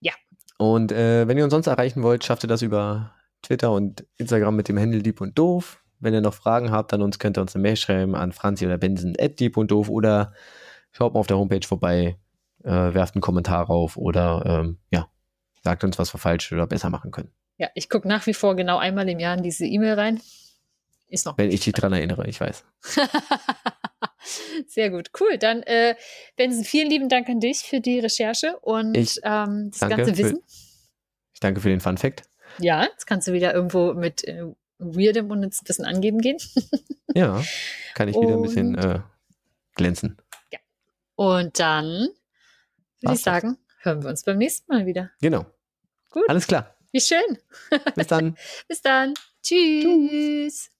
Ja. Und äh, wenn ihr uns sonst erreichen wollt, schafft ihr das über Twitter und Instagram mit dem Handle Dieb und Doof. Wenn ihr noch Fragen habt, dann uns könnt ihr uns eine Mail schreiben an Franzi oder Benson at Dieb und Doof oder schaut mal auf der Homepage vorbei, äh, werft einen Kommentar rauf oder ähm, ja, sagt uns, was wir falsch oder besser machen können. Ja, ich gucke nach wie vor genau einmal im Jahr in diese E-Mail rein. Ist noch. Wenn ich dich dran erinnere, ich weiß. Sehr gut, cool. Dann, äh, Benson, vielen lieben Dank an dich für die Recherche und ich ähm, das ganze Wissen. Für, ich danke für den Fun Fact. Ja, jetzt kannst du wieder irgendwo mit äh, Weirdem und ein bisschen angeben gehen. ja, kann ich wieder ein bisschen äh, glänzen. Ja. Und dann würde ich sagen, hören wir uns beim nächsten Mal wieder. Genau. Gut. Alles klar. Wie schön. Bis dann. Bis dann. Tschüss. Tschüss.